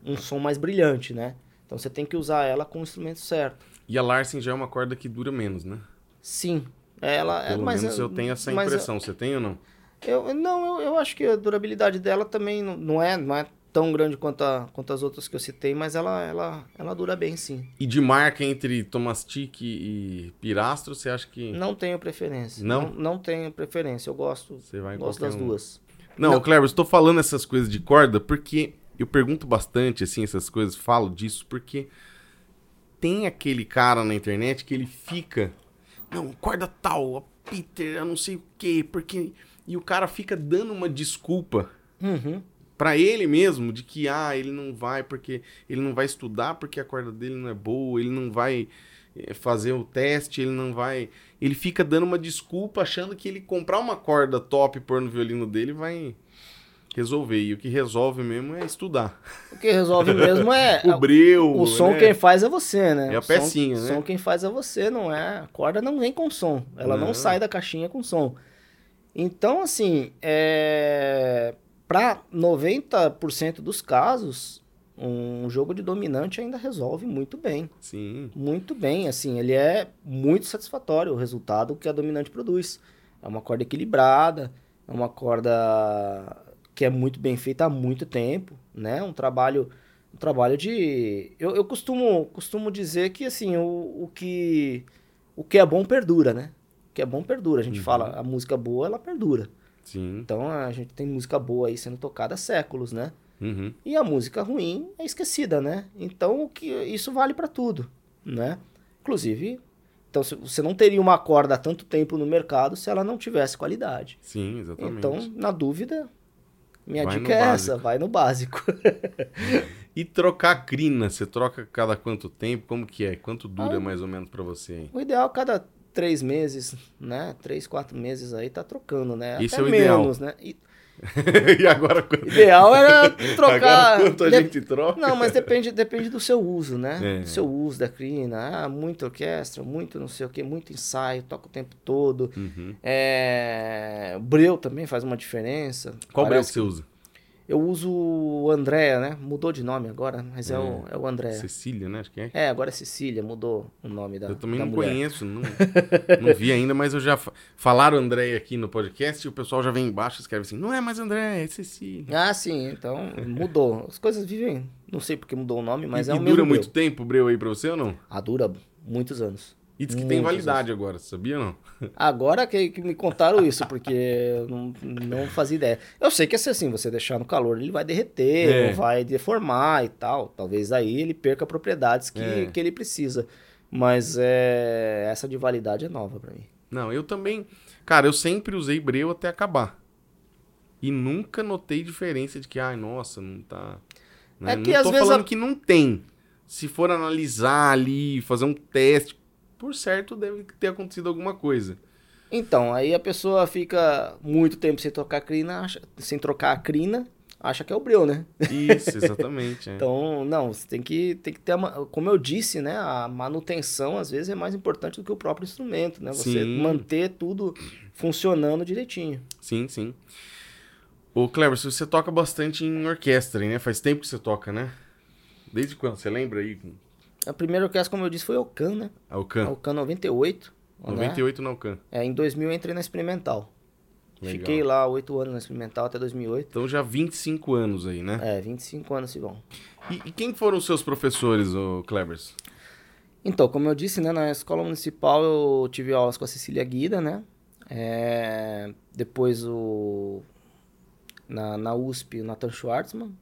um som mais brilhante, né? Então, você tem que usar ela com o instrumento certo. E a Larsen já é uma corda que dura menos, né? Sim, ela, é, Pelo mas, menos eu tenho essa impressão. Eu, Você tem ou não? Eu, não, eu, eu acho que a durabilidade dela também não, não, é, não é tão grande quanto, a, quanto as outras que eu citei, mas ela, ela, ela dura bem, sim. E de marca entre Tomastic e Pirastro, você acha que... Não tenho preferência. Não? Não, não tenho preferência. Eu gosto, você vai gosto das um... duas. Não, não. Cleber, estou falando essas coisas de corda porque eu pergunto bastante, assim, essas coisas, falo disso porque tem aquele cara na internet que ele fica não, corda tal, a Peter, eu não sei o quê, porque. E o cara fica dando uma desculpa uhum. para ele mesmo de que, ah, ele não vai porque. Ele não vai estudar porque a corda dele não é boa, ele não vai. eh, fazer o teste, ele não vai. Ele fica dando uma desculpa achando que ele comprar uma corda top e pôr no violino dele vai resolver. E o que resolve mesmo é estudar. O que resolve mesmo é. o breu. O som né? quem faz é você, né? É a O som- pecinha, o né? som quem faz é você, não é? A corda não vem com som. Ela não, Não. sai da caixinha com som. Então, assim, é... para 90% dos casos, um jogo de dominante ainda resolve muito bem. Sim. Muito bem, assim, ele é muito satisfatório o resultado que a dominante produz. É uma corda equilibrada, é uma corda que é muito bem feita há muito tempo, né? Um trabalho, um trabalho de... Eu, eu costumo, costumo dizer que, assim, o, o, que, o que é bom perdura, né? O que é bom perdura. A gente Uhum. fala, a música boa, ela perdura. Sim. Então, a gente tem música boa aí sendo tocada há séculos, né? Uhum. E a música ruim é esquecida, né? Então o que isso vale pra tudo, né? Inclusive, então você não teria uma corda há tanto tempo no mercado se ela não tivesse qualidade. Sim, exatamente. Então, na dúvida, minha Vai dica é básico. essa, vai no básico. E trocar crina, você troca cada quanto tempo? Como que é? Quanto dura Ah. mais ou menos pra você aí? o ideal cada três meses, né? Três, quatro meses aí tá trocando, né? Esse Até é o ideal. menos, né? E- e agora quanto, ideal era trocar. quanto a de- gente troca? Não, mas depende, depende do seu uso, né? É. Do seu uso da crina. Ah, muita orquestra, muito não sei o que, muito ensaio, toca o tempo todo. Uhum. É... Breu também faz uma diferença. Qual breu que você usa? Eu uso o Andréa, né? Mudou de nome agora, mas é, o, é o Andréa. Cecília, né? Acho que é. É, agora é Cecília, mudou o nome da Eu também da não mulher. conheço, não, não vi ainda, mas eu já. fa- Falaram André aqui no podcast e o pessoal já vem embaixo e escreve assim: não é mais André, é Cecília. Ah, sim, então mudou. As coisas vivem, não sei porque mudou o nome, mas e, é e o mesmo dura muito Breu. tempo o breu aí pra você ou não? Ah, dura muitos anos. E diz que tem Muitos validade agora, sabia ou não? Agora que, que me contaram isso, porque eu não, não fazia ideia. Eu sei que se assim, você deixar no calor, ele vai derreter, É. vai deformar e tal. Talvez aí ele perca propriedades que, É. que ele precisa. Mas é, essa de validade é nova pra mim. Não, eu também. Cara, eu sempre usei breu até acabar. E nunca notei diferença de que, ai, nossa, não tá. né? É que não às tô vezes falando a- que não tem. Se for analisar ali, fazer um teste, por certo deve ter acontecido alguma coisa. Então, aí a pessoa fica muito tempo sem trocar a crina, acha- sem trocar a crina, acha que é o breu, né? Isso, exatamente. é. Então, não, você tem que, tem que ter, uma, como eu disse, né, a manutenção às vezes é mais importante do que o próprio instrumento, né? Você Sim. manter tudo funcionando direitinho. Sim, sim. Ô, Cleber, você toca bastante em orquestra, né? Faz tempo que você toca, né? Desde quando? Você lembra aí? A primeira orquestra, como eu disse, foi a Ocan, né? A A Ocan. Ocan 98. né? 98 na Ocan. É, em 2000 eu entrei na Experimental. Legal. Fiquei lá oito anos na Experimental até 2008. Então já 25 anos aí, né? É, 25 anos se vão. E, e quem foram os seus professores, ô Klebers? Então, como eu disse, né, na escola municipal eu tive aulas com a Cecília Guida, né? É, depois o na, na USP o Nathan Schwartzman.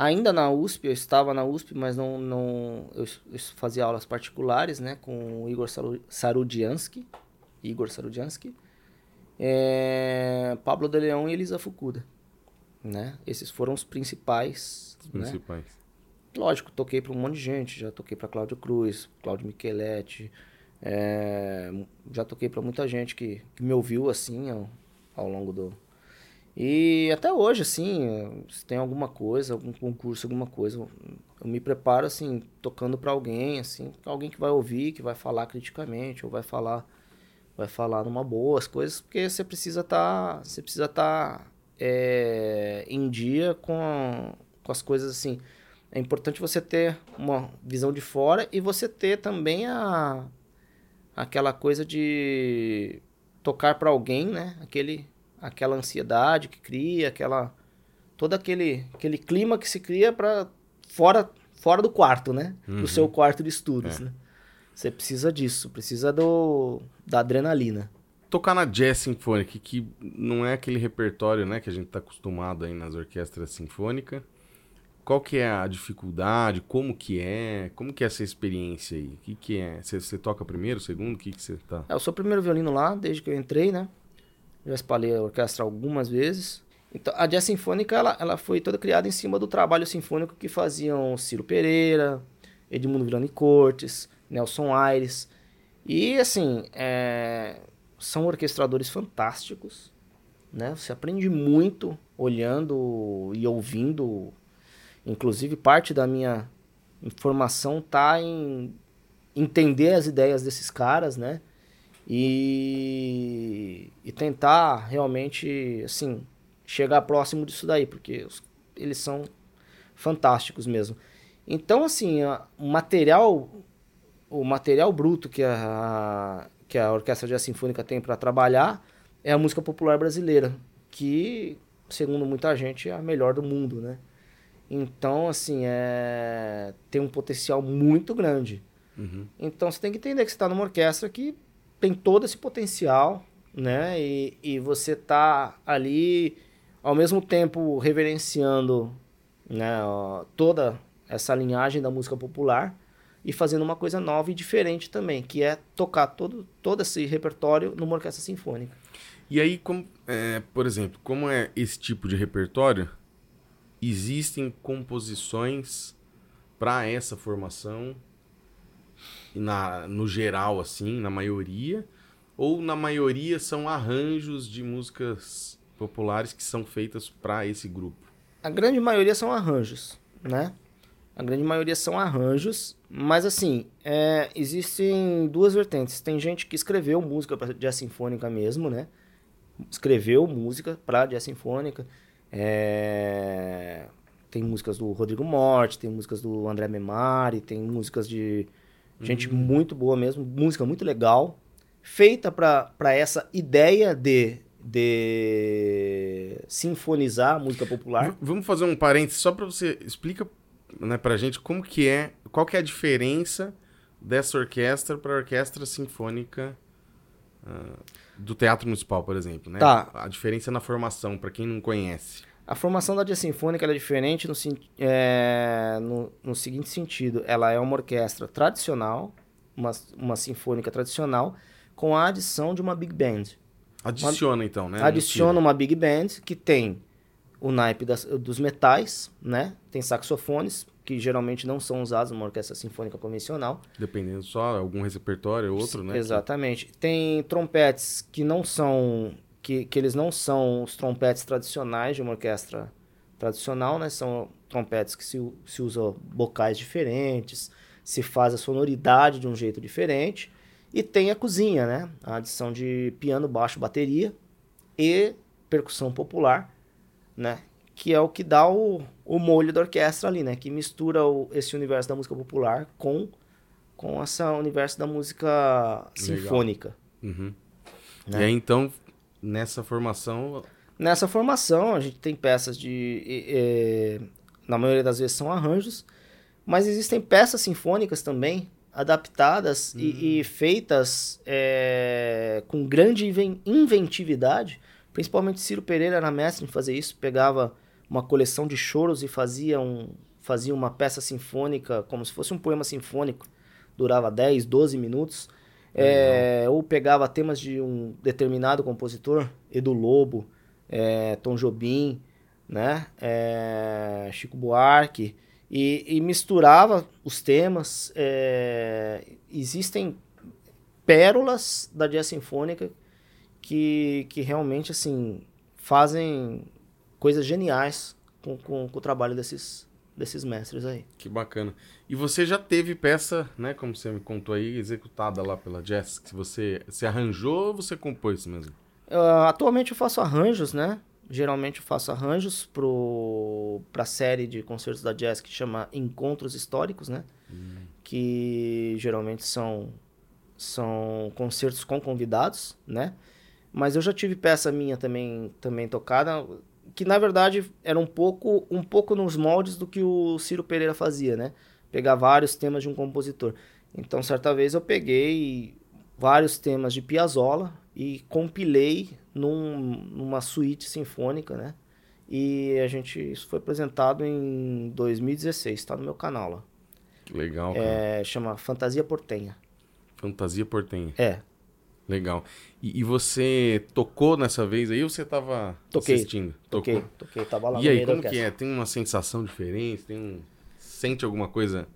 Ainda na USP, eu estava na USP, mas não, não eu, eu fazia aulas particulares, né, com o Igor Saru- Sarudiansky, Igor Sarudiansky, é, Pablo de Leão e Elisa Fukuda, né? Esses foram os principais, Os né? principais. Lógico, toquei para um monte de gente. Já toquei para Cláudio Cruz, Cláudio Micheletti. é, já toquei para muita gente que, que me ouviu assim ao, ao longo do. E até hoje, assim, se tem alguma coisa, algum concurso, alguma coisa, eu, me preparo assim, tocando para alguém, assim, alguém que vai ouvir, que vai falar criticamente, ou vai falar, vai falar numa boa as coisas, porque você precisa estar, você precisa estar é, em dia com, com as coisas assim. É importante você ter uma visão de fora e você ter também a aquela coisa de tocar para alguém, né? Aquele aquela ansiedade que cria, aquela todo aquele aquele clima que se cria para fora fora do quarto, né? Uhum. Do seu quarto de estudos, É. né? Você precisa disso, precisa do da adrenalina. Tocar na jazz sinfônica, que não é aquele repertório, né, que a gente tá acostumado aí nas orquestras sinfônicas. Qual que é a dificuldade? Como que é? Como que é essa experiência aí? O que que é? Você, você toca primeiro, segundo? O que que você tá... É, eu sou o primeiro violino lá, desde que eu entrei, né? Já espalhei a orquestra algumas vezes. Então, a jazz sinfônica, ela, ela foi toda criada em cima do trabalho sinfônico que faziam Ciro Pereira, Edmundo Virani Cortes, Nelson Aires. E, assim, é, são orquestradores fantásticos, né? Você aprende muito olhando e ouvindo. Inclusive, parte da minha informação tá em entender as ideias desses caras, né? E, e tentar realmente, assim, chegar próximo disso daí, porque eles são fantásticos mesmo. Então, assim, o material, o material bruto que a, que a Orquestra de Sinfônica tem para trabalhar é a música popular brasileira, que, segundo muita gente, é a melhor do mundo, né? Então, assim, é... tem um potencial muito grande. Uhum. Então, você tem que entender que você está numa orquestra que tem todo esse potencial, né? E, e você tá ali, ao mesmo tempo, reverenciando né, toda essa linhagem da música popular e fazendo uma coisa nova e diferente também, que é tocar todo, todo esse repertório numa orquestra sinfônica. E aí, como, é, por exemplo, como é esse tipo de repertório, existem composições para essa formação, na, no geral, assim, na maioria, ou na maioria são arranjos de músicas populares que são feitas para esse grupo? A grande maioria são arranjos, né? A grande maioria são arranjos, mas assim, é, existem duas vertentes. Tem gente que escreveu música para jazz sinfônica mesmo, né? Escreveu música para jazz sinfônica. É, tem músicas do Rodrigo Morte, tem músicas do André Memari, tem músicas de gente uhum. muito boa mesmo, música muito legal, feita para essa ideia de de sinfonizar a música popular. V vamos fazer um parênteses só para você explica né, pra gente como que é, qual que é a diferença dessa orquestra para a orquestra sinfônica uh, do Teatro Municipal, por exemplo, né? Tá. A diferença na formação, para quem não conhece. A formação da Jazz Sinfônica é diferente no, é, no, no, seguinte sentido. Ela é uma orquestra tradicional, uma, uma sinfônica tradicional, com a adição de uma big band. Adiciona, uma, então, né? Adiciona uma big band que tem o naipe das, dos metais, né? Tem saxofones, que geralmente não são usados numa orquestra sinfônica convencional. Dependendo só, algum repertório, outro, né? Exatamente. Tem trompetes que não são... Que, que eles não são os trompetes tradicionais de uma orquestra tradicional, né? São trompetes que se, se usam bocais diferentes, se faz a sonoridade de um jeito diferente. E tem a cozinha, né? A adição de piano, baixo, bateria e percussão popular né? Que é o que dá o, o molho da orquestra ali, né? Que mistura o, esse universo da música popular com, com esse universo da música sinfônica. Uhum. Né? E aí, então, nessa formação... Nessa formação, a gente tem peças de... E, na maioria das vezes são arranjos, mas existem peças sinfônicas também, adaptadas uhum. e, e, feitas é, com grande inventividade Principalmente Ciro Pereira era mestre em fazer isso, pegava uma coleção de choros e fazia, um, fazia uma peça sinfônica, como se fosse um poema sinfônico, durava 10, 12 minutos. É, ou pegava temas de um determinado compositor, Edu Lobo, é, Tom Jobim, né? É, Chico Buarque, e, e, misturava os temas. É, existem pérolas da jazz sinfônica que, que realmente, assim, fazem coisas geniais com, com, com, o trabalho desses, desses mestres aí. Que bacana. E você já teve peça, né, como você me contou aí, executada lá pela Jazz, que você se arranjou ou você compôs mesmo? Uh, atualmente eu faço arranjos, né? Geralmente eu faço arranjos para a série de concertos da Jazz que chama Encontros Históricos, né? Hum. Que geralmente são, são concertos com convidados, né? Mas eu já tive peça minha também, também tocada, que na verdade era um pouco, um pouco nos moldes do que o Ciro Pereira fazia, né? Pegar vários temas de um compositor. Então, certa vez eu peguei vários temas de Piazzolla e compilei num, numa suíte sinfônica, né? E a gente, isso foi apresentado em 2016, está no meu canal lá. Legal, cara. É, chama Fantasia Portenha. Fantasia Portenha. É, Legal. E, e, você tocou nessa vez aí ou você estava assistindo? Toquei, tocou. toquei, tava lá E aí, como que é? Tem uma sensação diferente? Tem um... Sente alguma coisa?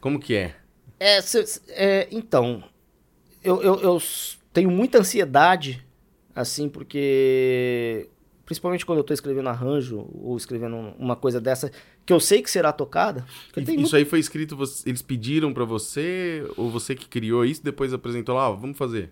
Como que é? É, cê- é, então, eu, eu, eu tenho muita ansiedade, assim, porque. Principalmente quando eu tô escrevendo arranjo ou escrevendo uma coisa dessa, que eu sei que será tocada. E isso muito- aí foi escrito, eles pediram pra você, ou você que criou isso, depois apresentou lá, ó, vamos fazer.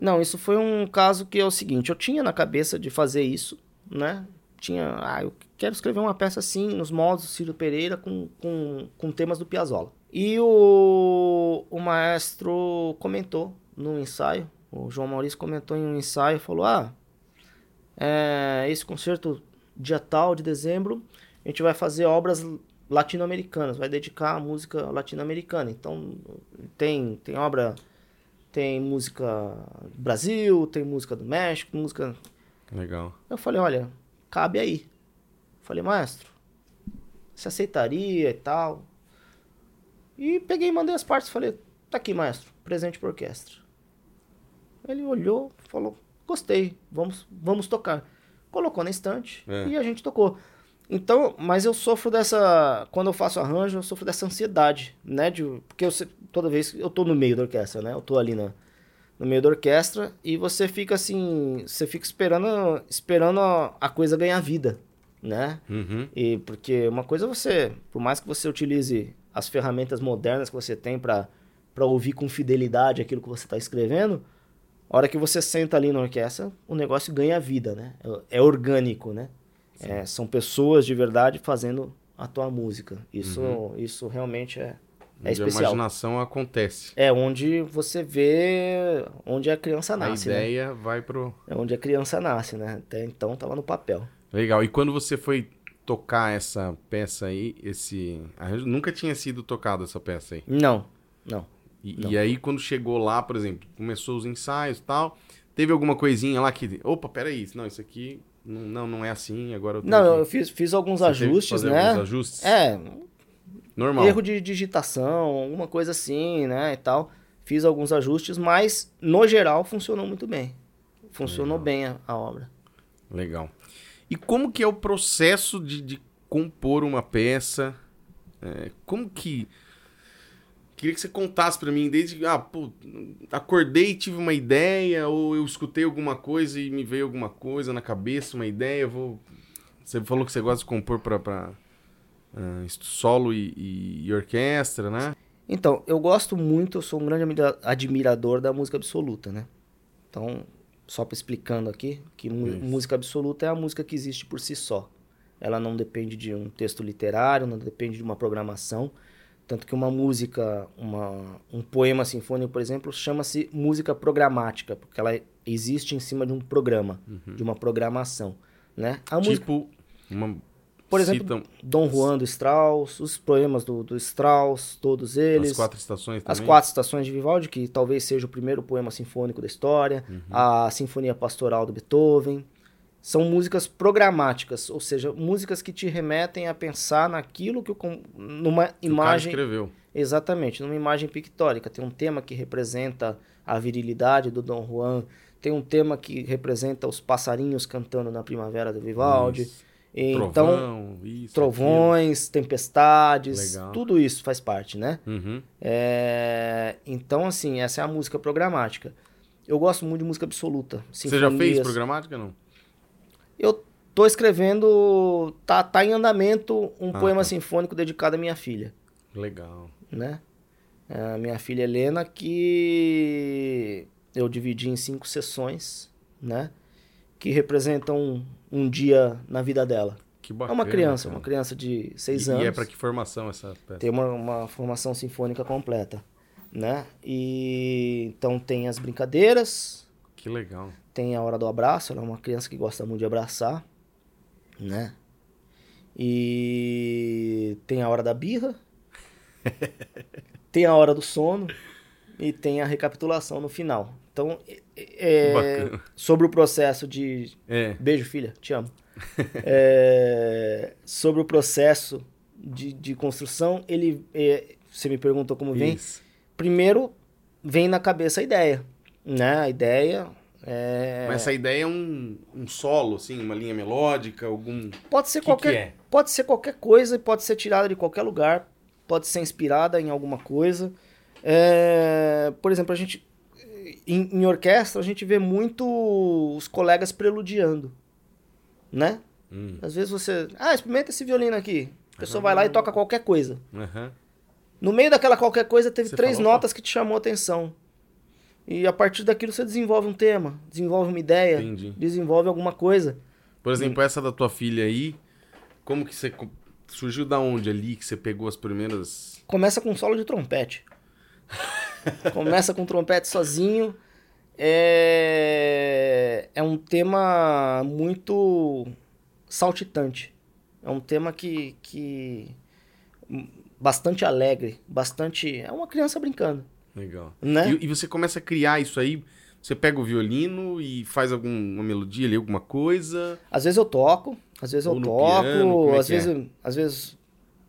Não, isso foi um caso que é o seguinte: eu tinha na cabeça de fazer isso, né? Tinha. Ah, eu quero escrever uma peça assim, nos moldes do Ciro Pereira, com, com, com temas do Piazzolla. E o, o maestro comentou no ensaio, o João Maurício comentou em um ensaio, falou: Ah, é, esse concerto, dia tal de dezembro, a gente vai fazer obras latino-americanas, vai dedicar a música latino-americana. Então, tem, tem obra tem música do Brasil, tem música do México, música. Legal. Eu falei, olha, cabe aí. Falei, maestro, você aceitaria e tal? E peguei e mandei as partes, falei, tá aqui, maestro, presente pra orquestra. Ele olhou, falou, gostei, vamos, vamos tocar. Colocou na estante É. e a gente tocou. Então, mas eu sofro dessa. Quando eu faço arranjo, eu sofro dessa ansiedade, né? De, porque eu, toda vez que eu tô no meio da orquestra, né? Eu tô ali na, no meio da orquestra e você fica assim. Você fica esperando, esperando a, a coisa ganhar vida, né? Uhum. E porque uma coisa é você, por mais que você utilize as ferramentas modernas que você tem para para ouvir com fidelidade aquilo que você está escrevendo, a hora que você senta ali na orquestra, o negócio ganha vida, né? É, é orgânico, né? É, são pessoas de verdade fazendo a tua música. Isso, isso realmente é, é Onde a especial. imaginação acontece. É onde você vê onde a criança A nasce, né? ideia vai pro... É onde a criança nasce, né? Até então tava no papel. Legal. E quando você foi tocar essa peça aí, esse... Nunca tinha sido tocada essa peça aí. Não, não. E, Não. e aí, quando chegou lá, por exemplo, começou os ensaios e tal, teve alguma coisinha lá que... Opa, peraí, não, isso aqui não, não, é assim, agora eu tenho Não, que... eu fiz, fiz alguns Você ajustes, né? alguns ajustes? É, Normal. erro de digitação, alguma coisa assim, né, e tal. Fiz alguns ajustes, mas no geral funcionou muito bem. Funcionou bem a, a obra. Legal. E como que é o processo de, de compor uma peça? É, como que... Queria que você contasse pra mim, desde... Ah, pô, acordei e tive uma ideia, ou eu escutei alguma coisa e me veio alguma coisa na cabeça, uma ideia, vou... Você falou que você gosta de compor pra... pra ah, solo e, e- e orquestra, né? Então, eu gosto muito, eu sou um grande admira- admirador da música absoluta, né? Então, só pra explicando aqui, que Isso. música absoluta é a música que existe por si só. Ela não depende de um texto literário, não depende de uma programação. Tanto que uma música, uma, um poema sinfônico, por exemplo, chama-se música programática, porque ela existe em cima de um programa, de uma programação, né? A música, Tipo, uma... por exemplo, citam Dom Juan do Strauss, os poemas do, do Strauss, todos eles. as quatro estações também. As Quatro Estações de Vivaldi, que talvez seja o primeiro poema sinfônico da história, Uhum. a Sinfonia Pastoral do Beethoven. São músicas programáticas, ou seja, músicas que te remetem a pensar naquilo que o numa que o cara imagem escreveu. Exatamente, numa imagem pictórica. Tem um tema que representa a virilidade do Dom Juan, tem um tema que representa os passarinhos cantando na primavera do Vivaldi. Isso. Então, Trovão, isso, trovões, tempestades, Legal. tudo isso faz parte, né? aquilo. Uhum. É, Então, assim, essa é a música programática. Eu gosto muito de música absoluta. Você já fez programática, não? Eu tô escrevendo, tá, tá em andamento um Ah, poema tá. sinfônico dedicado à minha filha, Legal. né? A minha filha Helena, que eu dividi em cinco sessões, né? Que representam um, um dia na vida dela. Que É bacana. uma criança, cara. uma criança de seis e, anos. E é pra que formação essa peça? Tem uma, uma formação sinfônica completa, né? E então tem as brincadeiras, Que legal. tem a hora do abraço, ela é uma criança que gosta muito de abraçar, né? E tem a hora da birra, tem a hora do sono e tem a recapitulação no final. Então, é- sobre o processo de É. Beijo, filha, te amo. É, sobre o processo de, de construção, ele. é, você me perguntou como vem. Isso. Primeiro, vem na cabeça a ideia. Né? A ideia. é, Mas essa ideia é um, um solo, assim, uma linha melódica, algum. pode ser que qualquer. que é? Pode ser qualquer coisa e pode ser tirada de qualquer lugar. Pode ser inspirada em alguma coisa. É, por exemplo, a gente em, em, orquestra a gente vê muito os colegas preludiando, né? Hum. Às vezes você, ah, experimenta esse violino aqui. A pessoa uhum. vai lá e toca qualquer coisa. Uhum. No meio daquela qualquer coisa teve você três falou, notas que te chamou a atenção. E a partir daquilo você desenvolve um tema, desenvolve uma ideia, Entendi. desenvolve alguma coisa. Por exemplo, essa da tua filha aí, como que você surgiu da onde ali que você pegou as primeiras? Começa com um solo de trompete. Começa com trompete sozinho. É... é um tema muito saltitante. É um tema que, que bastante alegre, bastante. É uma criança brincando. Legal. Né? E, e, você começa a criar isso aí. Você pega o violino e faz alguma melodia ali, alguma coisa? Às vezes eu toco, às vezes Ou eu toco, piano, é às vezes, é? às vezes,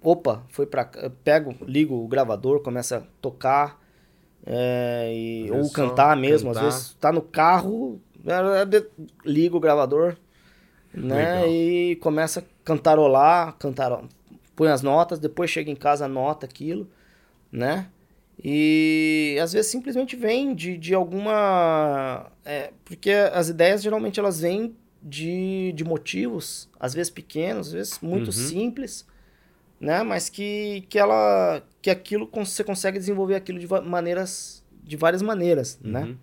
opa, foi para pego, ligo o gravador, começa a tocar, é, e, ou cantar mesmo, cantar. às vezes tá no carro, é, ligo o gravador, né, Legal. e começa a cantarolar, cantar, põe as notas, depois chega em casa anota aquilo, né, e às vezes simplesmente vem de, de alguma. É, porque as ideias geralmente elas vêm de, de motivos, às vezes pequenos, às vezes muito uhum. simples, né? Mas que, que ela. que aquilo você consegue desenvolver aquilo de maneiras. de várias maneiras, né? uhum. né?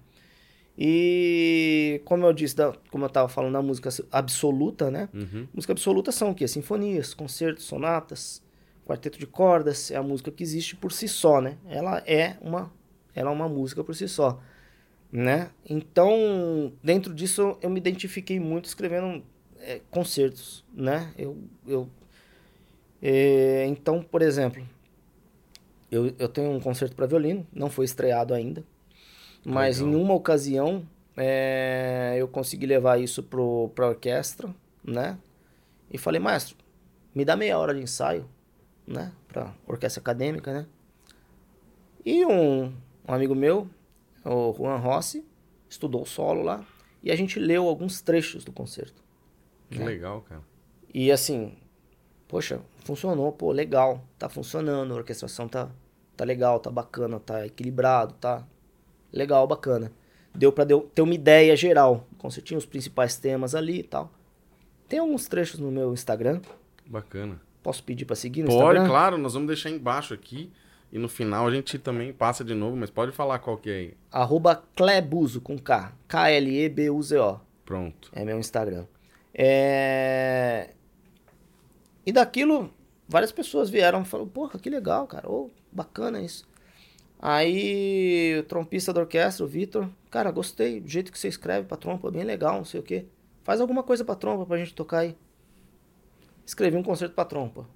E como eu disse, da, como eu estava falando da música absoluta, né? Uhum. Música absoluta são o quê? Sinfonias, concertos, sonatas, Quarteto de cordas é a música que existe por si só, né? Ela é uma, ela é uma música por si só, né? Então, dentro disso, eu me identifiquei muito escrevendo é, concertos, né? Eu, eu é, então, por exemplo, eu, eu tenho um concerto para violino, não foi estreado ainda, mas Legal. em uma ocasião é, eu consegui levar isso para a orquestra, né? E falei, maestro, me dá meia hora de ensaio né? Pra orquestra acadêmica, né? E um, um amigo meu, o Juan Rossi, estudou solo lá. E a gente leu alguns trechos do concerto. Que né? legal, cara. E assim, poxa, funcionou, pô, legal, tá funcionando, a orquestração tá, tá legal, tá bacana, tá equilibrado, tá legal, bacana. Deu pra deu, ter uma ideia geral. O concertinho, os principais temas ali e tal. Tem alguns trechos no meu Instagram. Bacana. Posso pedir para seguir no pode, Instagram? Pode, claro. Nós vamos deixar embaixo aqui. E no final a gente também passa de novo, mas pode falar qual que é aí. Arroba Clebuzo, com K. K-L-E-B-U-Z-O. Pronto. É meu Instagram. É... E daquilo, várias pessoas vieram e falaram, porra, que legal, cara. Oh, bacana isso. Aí, o trompista da orquestra, o Vitor, cara, gostei do jeito que você escreve pra trompa, bem legal, não sei o quê. Faz alguma coisa pra trompa pra gente tocar aí escrevi um concerto para trompa.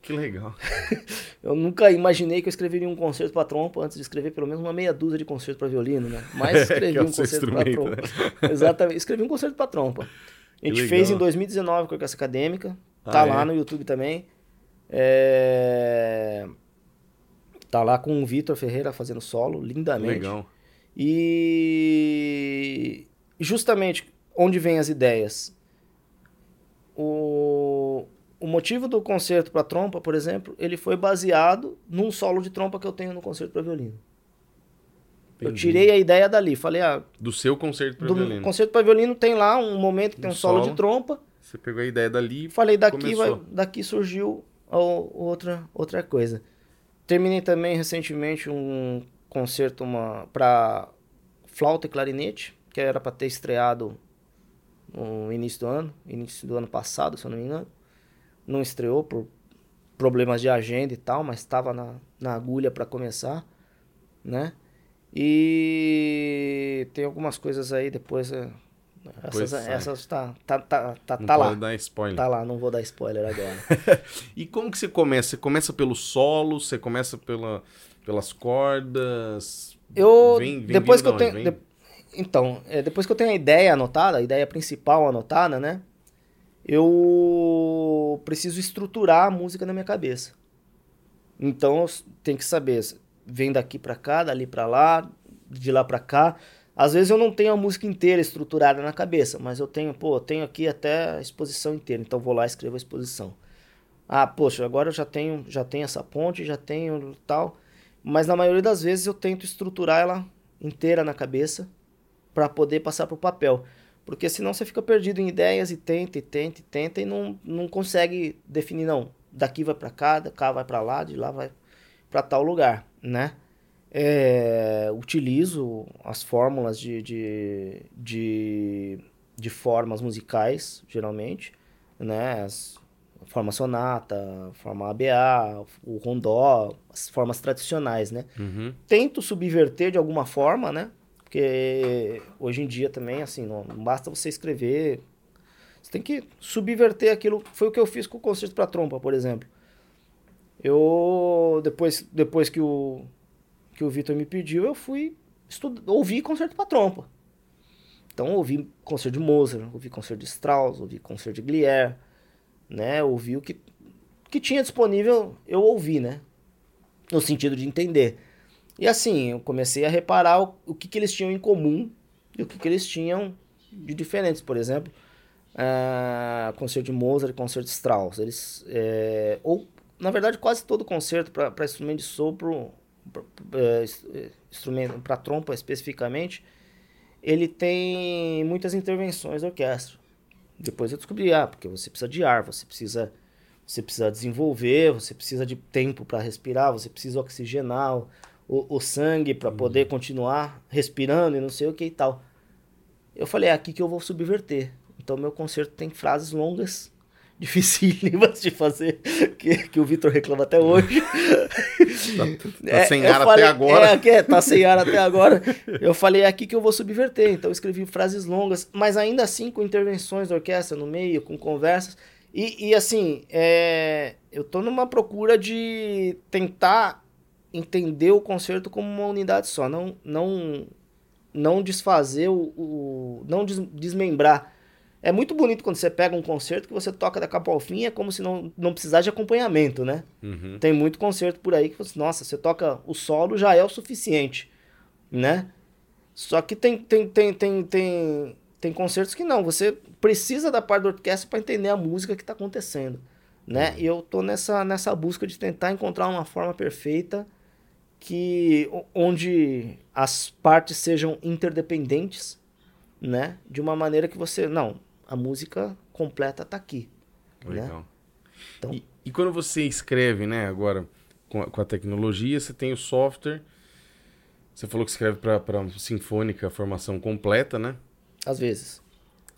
Que legal. eu nunca imaginei que eu escreveria um concerto para trompa antes de escrever pelo menos uma meia dúzia de concertos para violino, né? Mas escrevi é um concerto para trompa. Né? Exatamente, escrevi um concerto para trompa. A gente fez em 2019 com a Orquestra Acadêmica, ah, tá é? lá no YouTube também. É... Tá lá com o Vitor Ferreira fazendo solo, lindamente. Legal. E justamente onde vem as ideias? O o motivo do concerto para trompa, por exemplo, ele foi baseado num solo de trompa que eu tenho no concerto para violino. Entendi. Eu tirei a ideia dali, falei, ah, do seu concerto para violino. concerto para violino tem lá um momento que tem um, solo, solo, de trompa. Você pegou a ideia dali. Falei daqui, vai, daqui surgiu outra outra coisa. Terminei também recentemente um concerto para flauta e clarinete, que era para ter estreado no início do ano, início do ano passado, se eu não me engano não estreou por problemas de agenda e tal, mas estava na, na agulha para começar, né? E tem algumas coisas aí depois. É, essas, essas tá, tá, tá, tá, não tá lá. dar spoiler. Tá lá, não vou dar spoiler agora. e como que você começa? Você começa pelo solo? Você começa pela, pelas cordas? Eu. Vem, vem depois que eu tenho. De, então, é, depois que eu tenho a ideia anotada, a ideia principal anotada, né? Eu preciso estruturar a música na minha cabeça. Então eu tenho que saber, vem daqui para cá, dali para lá, de lá para cá. Às vezes eu não tenho a música inteira estruturada na cabeça, mas eu tenho, pô, eu tenho aqui até a exposição inteira, então vou lá e escrevo a exposição. Ah, poxa, agora eu já tenho, já tenho essa ponte, já tenho tal. Mas na maioria das vezes eu tento estruturar ela inteira na cabeça para poder passar para o papel. Porque senão você fica perdido em ideias e tenta, e tenta, e tenta e não, não consegue definir, não. Daqui vai para cá, da cá vai para lá, de lá vai para tal lugar, né? É, utilizo as fórmulas de, de, de, de, formas musicais, geralmente, né? As, forma sonata, forma ABA, o rondó, as formas tradicionais, né? Uhum. Tento subverter de alguma forma, né? Porque hoje em dia também, assim, não, não basta você escrever. Você tem que subverter aquilo. Foi o que eu fiz com o concerto para trompa, por exemplo. Eu, depois, depois que o, que o Vitor me pediu, eu fui ouvir concerto para trompa. Então, ouvi concerto de Mozart, ouvi concerto de Strauss, ouvi concerto de Glier, né? Ouvi o que, que tinha disponível, eu ouvi, né? No sentido de entender. E assim, eu comecei a reparar o, o que, que eles tinham em comum e o que, que eles tinham de diferentes. Por exemplo, uh, concerto de Mozart concerto de Strauss. Eles, é, ou, na verdade, quase todo concerto para instrumento de sopro, pra, é, instrumento para trompa especificamente, ele tem muitas intervenções da orquestra. Depois eu descobri, ah, porque você precisa de ar, você precisa, você precisa desenvolver, você precisa de tempo para respirar, você precisa oxigenar, o, o sangue para poder uhum. continuar respirando e não sei o que e tal. Eu falei, é aqui que eu vou subverter. Então meu concerto tem frases longas, dificílimas de fazer, que, que o Vitor reclama até hoje. tá, tá é, sem ar falei, até agora. É, é, tá sem ar até agora. Eu falei, é aqui que eu vou subverter. Então eu escrevi frases longas, mas ainda assim com intervenções da orquestra no meio, com conversas. E, e assim, é, eu tô numa procura de tentar entender o concerto como uma unidade só, não não não desfazer o, o não des, desmembrar. É muito bonito quando você pega um concerto que você toca da capa ao fim, é como se não, não precisasse de acompanhamento, né? Uhum. Tem muito concerto por aí que você, nossa, você toca o solo já é o suficiente, né? Só que tem tem tem tem tem, tem concertos que não, você precisa da parte da orquestra para entender a música que está acontecendo, né? Uhum. E eu tô nessa nessa busca de tentar encontrar uma forma perfeita que onde as partes sejam interdependentes, né? De uma maneira que você não, a música completa está aqui. Né? Legal. Né? Então, e, e, quando você escreve, né? Agora com a, com a, tecnologia, você tem o software. Você falou que escreve para sinfônica formação completa, né? Às vezes.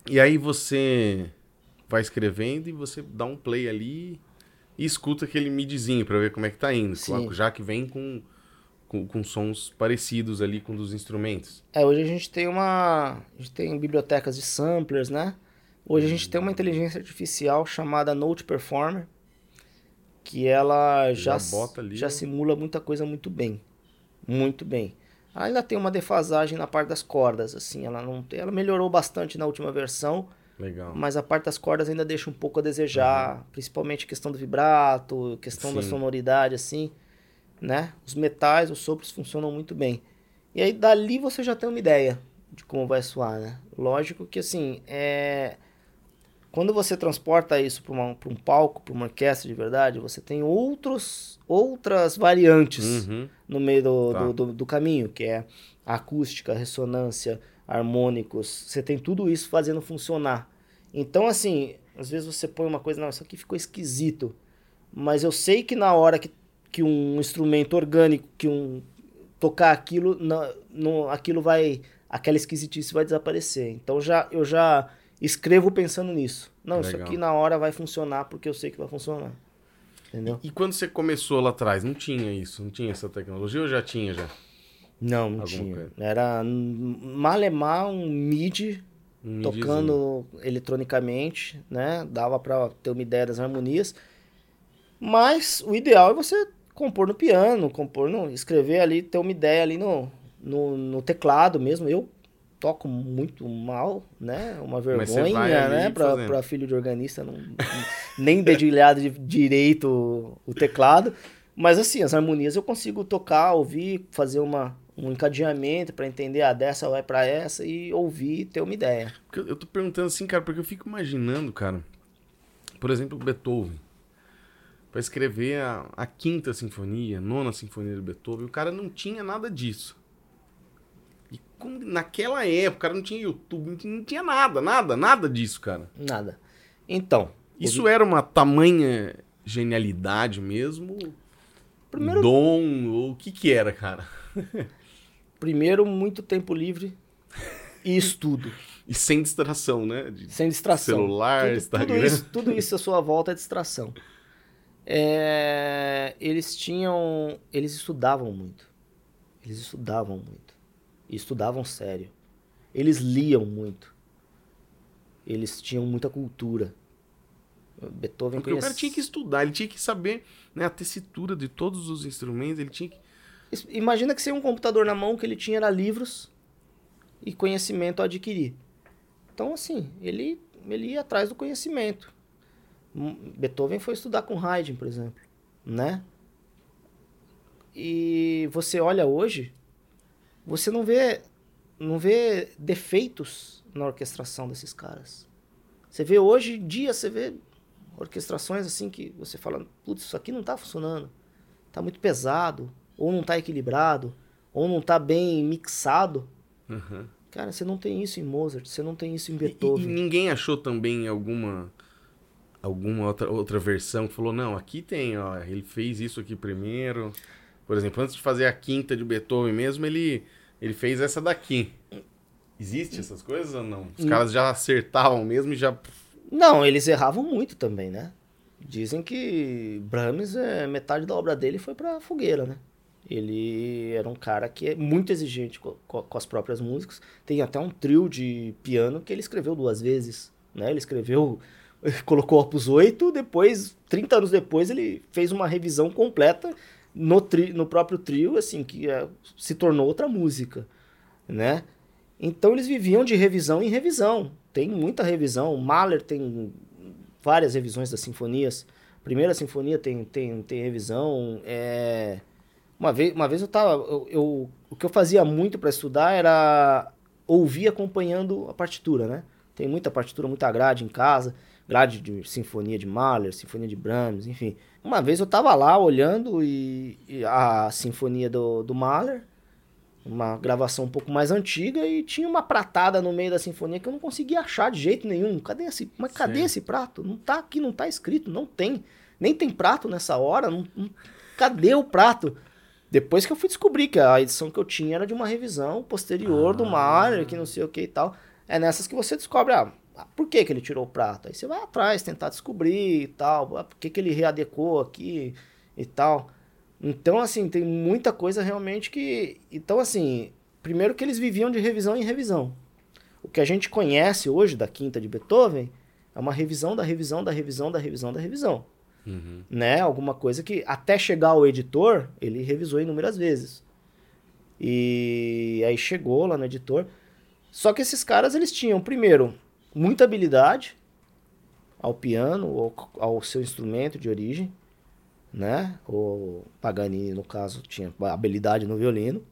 E aí você vai escrevendo e você dá um play ali e escuta aquele midzinho para ver como é que tá indo. Sim. Já que vem com com, com, sons parecidos ali com dos instrumentos. É, hoje a gente tem uma. A gente tem bibliotecas de samplers, né? Hoje a gente tem uma inteligência artificial chamada Note Performer, que ela já, já, ali, já simula muita coisa muito bem. Muito bem. Ainda tem uma defasagem na parte das cordas, assim, ela não ela melhorou bastante na última versão. Legal. Mas a parte das cordas ainda deixa um pouco a desejar, uhum. principalmente questão do vibrato, questão Sim. da sonoridade, assim né? Os metais, os sopros funcionam muito bem. E aí dali você já tem uma ideia de como vai soar, né? Lógico que assim, é... quando você transporta isso para um palco, para uma orquestra de verdade, você tem outros, outras variantes uhum. no meio do, tá. do, do, do, caminho, que é acústica, ressonância, harmônicos. Você tem tudo isso fazendo funcionar. Então, assim, às vezes você põe uma coisa, não, isso aqui ficou esquisito. Mas eu sei que na hora que que um instrumento orgânico, que um tocar aquilo, não, não, aquilo vai, aquela esquisitice vai desaparecer. Então já eu já escrevo pensando nisso. Não, Legal. isso aqui na hora vai funcionar porque eu sei que vai funcionar. Entendeu? E, e, quando você começou lá atrás, não tinha isso, não tinha essa tecnologia ou já tinha já? Não, não Alguma tinha. Coisa? Era malemar um MIDI um tocando eletronicamente, né? Dava para ter uma ideia das harmonias. Mas o ideal é você compor no piano, compor no. escrever ali, ter uma ideia ali no, no, no teclado mesmo. Eu toco muito mal, né? Uma vergonha, né? Pra, pra, filho de organista, não, nem dedilhado de direito o teclado. Mas assim, as harmonias eu consigo tocar, ouvir, fazer uma, um encadeamento para entender a ah, dessa vai para essa e ouvir e ter uma ideia. Eu tô perguntando assim, cara, porque eu fico imaginando, cara, por exemplo, Beethoven. Para escrever a, a, quinta sinfonia, a nona sinfonia de Beethoven. O cara não tinha nada disso. E com, naquela época, o cara não tinha YouTube, não tinha nada, nada, nada disso, cara. Nada. Então. Isso era uma tamanha genialidade mesmo? Primeiro... Dom? Ou o que que era, cara? Primeiro, muito tempo livre e estudo. E sem distração, né? De sem distração. Celular, tudo, Instagram. Tudo isso, tudo isso à sua volta é distração. É, eles tinham. Eles estudavam muito. Eles estudavam muito. E estudavam sério. Eles liam muito. Eles tinham muita cultura. Beethoven Porque conhece... o cara tinha que estudar, ele tinha que saber né, a tessitura de todos os instrumentos, ele tinha que... Imagina que sem um computador na mão, que ele tinha era livros e conhecimento a adquirir. Então, assim, ele, ele ia atrás do conhecimento. Beethoven foi estudar com Haydn, por exemplo, né? E você olha hoje, você não vê não vê defeitos na orquestração desses caras. Você vê hoje em dia, você vê orquestrações assim que você fala, putz, isso aqui não tá funcionando. Tá muito pesado, ou não tá equilibrado, ou não tá bem mixado. Uhum. Cara, você não tem isso em Mozart, você não tem isso em Beethoven. E, e ninguém achou também alguma alguma outra, outra versão que falou, não, aqui tem, ó, ele fez isso aqui primeiro. Por exemplo, antes de fazer a quinta de Beethoven mesmo, ele, ele fez essa daqui. Existe essas coisas ou não? Os caras já acertavam mesmo e já. Não, eles erravam muito também, né? Dizem que Brahms, é, metade da obra dele foi pra fogueira, né? Ele era um cara que é muito exigente com, com, as próprias músicas. Tem até um trio de piano que ele escreveu duas vezes, né? Ele escreveu colocou Opus 8, depois, 30 anos depois, ele fez uma revisão completa no, tri, no próprio trio, assim, que é, se tornou outra música, né? Então eles viviam de revisão em revisão. Tem muita revisão. Mahler tem várias revisões das sinfonias. Primeira sinfonia tem, tem, tem revisão. É... Uma, vez, uma vez eu tava. Eu, eu o que eu fazia muito para estudar era ouvir acompanhando a partitura, né? Tem muita partitura, muita grade em casa grade de sinfonia de Mahler, sinfonia de Brahms, enfim. Uma vez eu estava lá olhando e, e, a sinfonia do, do Mahler, uma gravação um pouco mais antiga, e tinha uma pratada no meio da sinfonia que eu não conseguia achar de jeito nenhum. Cadê esse, mas cadê esse prato? Não tá aqui, não tá escrito, não tem. Nem tem prato nessa hora, não, não, cadê o prato? Depois que eu fui descobrir que a edição que eu tinha era de uma revisão posterior ah. do Mahler, que não sei o que e tal. É nessas que você descobre, ah, ah, por que, que ele tirou o prato? Aí você vai atrás, tentar descobrir e tal. Ah, por que, que ele readecou aqui e tal. Então, assim, tem muita coisa realmente que. Então, assim, primeiro que eles viviam de revisão em revisão. O que a gente conhece hoje da quinta de Beethoven é uma revisão da revisão da revisão da revisão da revisão. Uhum. Né? Alguma coisa que até chegar ao editor, ele revisou inúmeras vezes. E aí chegou lá no editor. Só que esses caras, eles tinham, primeiro, muita habilidade ao piano ou ao seu instrumento de origem, né? O Paganini, no caso, tinha habilidade no violino.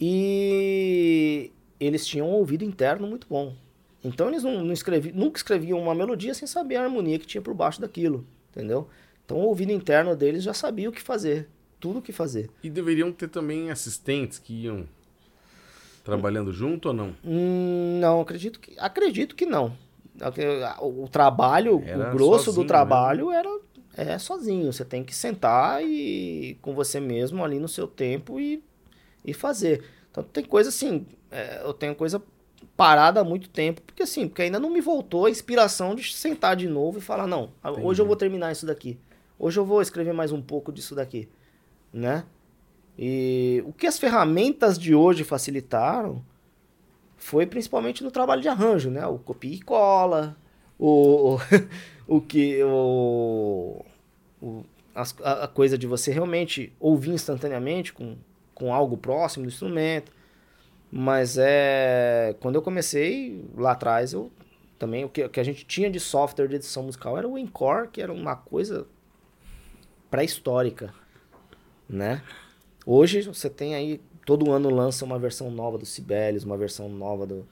E eles tinham um ouvido interno muito bom. Então eles não, não nunca escreviam uma melodia sem saber a harmonia que tinha por baixo daquilo, entendeu? Então o ouvido interno deles já sabia o que fazer, tudo o que fazer. E deveriam ter também assistentes que iam Trabalhando junto ou não? Hum, não, acredito que, acredito que não. O, trabalho, era o grosso do trabalho mesmo. era é sozinho. Você tem que sentar e com você mesmo ali no seu tempo e, e fazer. Então tem coisa assim, é, eu tenho coisa parada há muito tempo, porque assim, porque ainda não me voltou a inspiração de sentar de novo e falar, não, Entendi. hoje eu vou terminar isso daqui. Hoje eu vou escrever mais um pouco disso daqui, né? E o que as ferramentas de hoje facilitaram foi principalmente no trabalho de arranjo, né? O copia e cola, o, o, que o, o a, a, coisa de você realmente ouvir instantaneamente com, com algo próximo do instrumento. Mas é quando eu comecei lá atrás, eu também o que, o que a gente tinha de software de edição musical era o Encore, que era uma coisa pré-histórica, né? Hoje você tem aí, todo ano lança uma versão nova do Sibelius, uma versão nova do,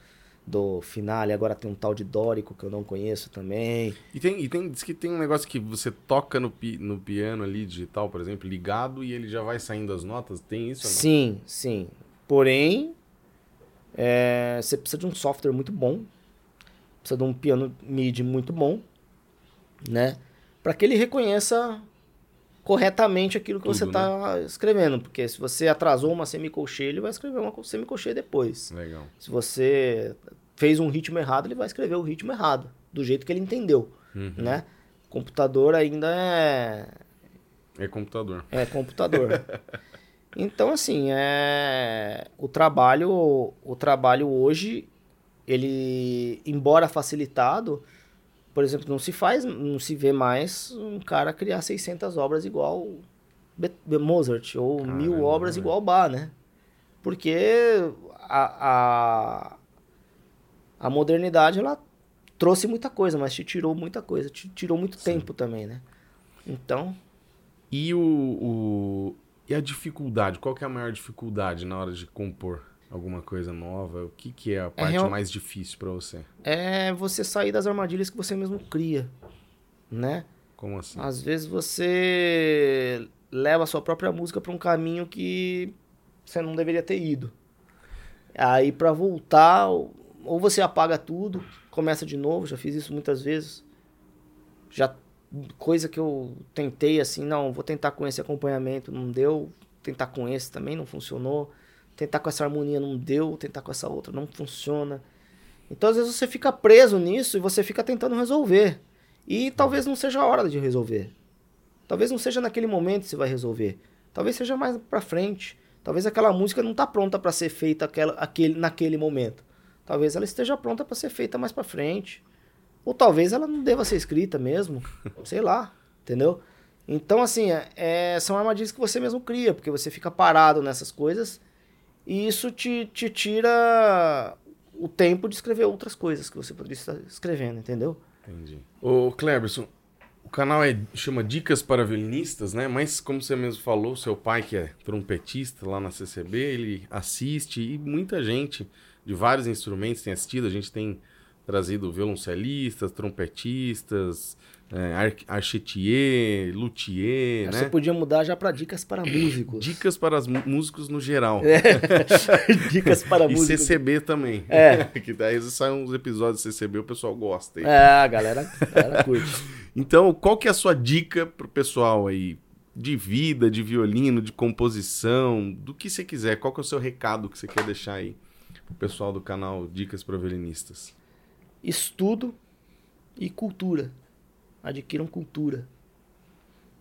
do finale. Agora tem um tal de Dórico que eu não conheço também. E tem, e tem diz que tem um negócio que você toca no, pi, no piano ali, digital, por exemplo, ligado, e ele já vai saindo as notas. Tem isso? Sim, sim. Porém, é, você precisa de um software muito bom, precisa de um piano MIDI muito bom, né? Para que ele reconheça corretamente aquilo que Tudo, você está né? escrevendo. Porque se você atrasou uma semicolcheia, ele vai escrever uma semicolcheia depois. Legal. Se você fez um ritmo errado, ele vai escrever o ritmo errado, do jeito que ele entendeu, uhum. né? Computador ainda é... É computador. É computador. então, assim, é... o trabalho o trabalho hoje, ele, embora facilitado, por exemplo, não se faz, não se vê mais um cara criar 600 obras igual Mozart ou Caramba, mil obras né? igual Bach, né? Porque a, a, a, modernidade ela trouxe muita coisa, mas te tirou muita coisa, te tirou muito Sim. tempo também, né? Então. E o, o, e a dificuldade? Qual que é a maior dificuldade na hora de compor? Alguma coisa nova? O que, que é a é parte é real... mais difícil para você? É você sair das armadilhas que você mesmo cria, né? Como assim? Às vezes você leva a sua própria música para um caminho que você não deveria ter ido. Aí para voltar, ou você apaga tudo, começa de novo, já fiz isso muitas vezes. Já coisa que eu tentei assim, não, vou tentar com esse acompanhamento, não deu, tentar com esse também não funcionou tentar com essa harmonia não deu, tentar com essa outra não funciona. Então às vezes você fica preso nisso e você fica tentando resolver. E talvez não seja a hora de resolver. Talvez não seja naquele momento que você vai resolver. Talvez seja mais para frente. Talvez aquela música não está pronta para ser feita aquela, aquele, naquele momento. Talvez ela esteja pronta para ser feita mais para frente. Ou talvez ela não deva ser escrita mesmo. Sei lá, entendeu? Então, assim, é, é, são armadilhas que você mesmo cria, porque você fica parado nessas coisas e isso te, te tira o tempo de escrever outras coisas que você poderia estar escrevendo, entendeu? Entendi. Ô, Cleberson, o canal é, chama Dicas para Violinistas, né? Mas, como você mesmo falou, seu pai, que é trompetista lá na CCB, ele assiste e muita gente de vários instrumentos tem assistido. A gente tem trazido violoncelistas, trompetistas, é, archetier, luthier, né? Você podia mudar já para dicas para músicos. Dicas para os músicos no geral. É. dicas para músicos. E CCB também. É. que daí saem uns episódios de CCB, o pessoal gosta. Aí. É, a galera, a galera curte. então, qual que é a sua dica pro pessoal aí? De vida, de violino, de composição, do que você quiser. Qual que é o seu recado que você quer deixar aí pro pessoal do canal Dicas para Violinistas? Estudo e cultura adquiram cultura,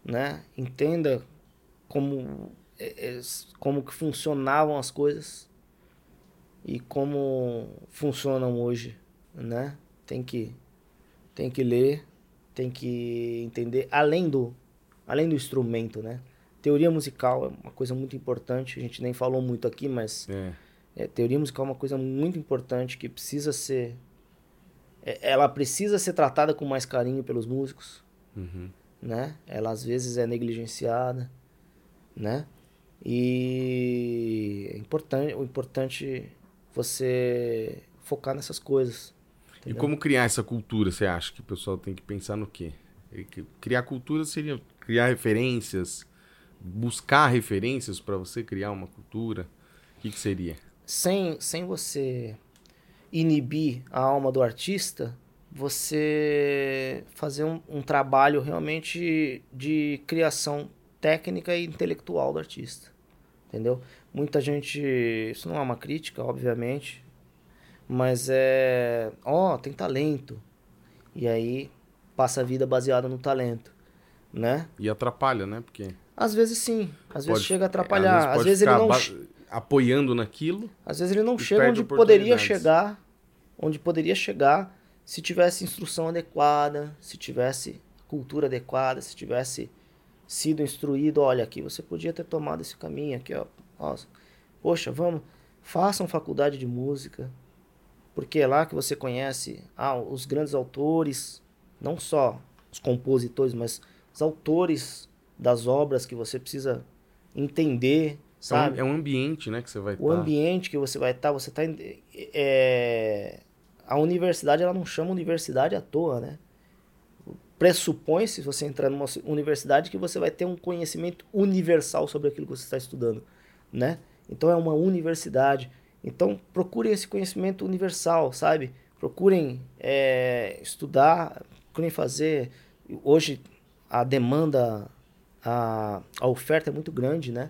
né? Entenda como é, é, como que funcionavam as coisas e como funcionam hoje, né? Tem que tem que ler, tem que entender além do além do instrumento, né? Teoria musical é uma coisa muito importante, a gente nem falou muito aqui, mas é. É, teoria musical é uma coisa muito importante que precisa ser ela precisa ser tratada com mais carinho pelos músicos, uhum. né? Ela às vezes é negligenciada, né? E é importante, o importante você focar nessas coisas. Entendeu? E como criar essa cultura? Você acha que o pessoal tem que pensar no quê? Criar cultura seria criar referências, buscar referências para você criar uma cultura. O que, que seria? Sem, sem você inibir a alma do artista, você fazer um, um, trabalho realmente de criação técnica e intelectual do artista. Entendeu? Muita gente. Isso não é uma crítica, obviamente. Mas é. Ó, oh, tem talento. E aí passa a vida baseada no talento. Né? E atrapalha, né? Porque. Às vezes sim. Às pode, vezes chega a atrapalhar. Às vezes, às vezes ele não apoiando naquilo. Às vezes ele não chega onde poderia chegar, onde poderia chegar se tivesse instrução adequada, se tivesse cultura adequada, se tivesse sido instruído, olha aqui, você podia ter tomado esse caminho aqui, ó. Nossa. Poxa, vamos, façam faculdade de música, porque é lá que você conhece ah, os grandes autores, não só os compositores, mas os autores das obras que você precisa entender, Sabe? É um ambiente, né, que você vai estar. O tá... ambiente que você vai estar, tá, você está é, a universidade ela não chama universidade à toa, né? Pressupõe-se, se você entrar numa universidade, que você vai ter um conhecimento universal sobre aquilo que você está estudando, né? Então é uma universidade. Então procurem esse conhecimento universal, sabe? Procurem é, estudar, procurem fazer. Hoje a demanda, a, a oferta é muito grande, né?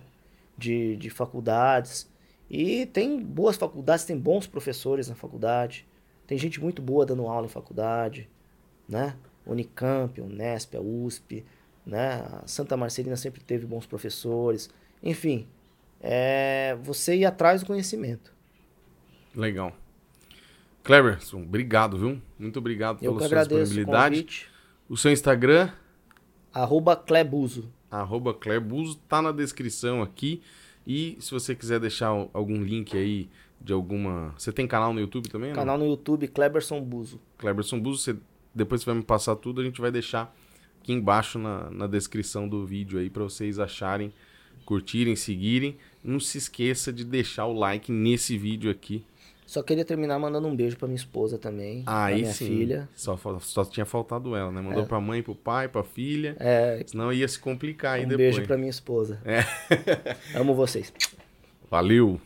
De, de faculdades. E tem boas faculdades, tem bons professores na faculdade. Tem gente muito boa dando aula em faculdade, né? Unicamp, Unesp, a USP, né? A Santa Marcelina sempre teve bons professores. Enfim, é você ir atrás do conhecimento. Legal. Cleberson, obrigado, viu? Muito obrigado Eu pela sua disponibilidade. O, o seu Instagram? Arroba Clebuso. Arroba Clebuso, tá na descrição aqui. E se você quiser deixar algum link aí de alguma. Você tem canal no YouTube também? Canal não? no YouTube, Cleberson Buzo. Cleberson Buzo, você... depois você vai me passar tudo, a gente vai deixar aqui embaixo na, na descrição do vídeo aí para vocês acharem, curtirem, seguirem. Não se esqueça de deixar o like nesse vídeo aqui só queria terminar mandando um beijo pra minha esposa também. Aí minha sim. filha. Só, só tinha faltado ela, né? Mandou é. pra mãe, pro pai, pra filha. É. Senão ia se complicar aí um depois. Um beijo pra minha esposa. É. Amo vocês. Valeu.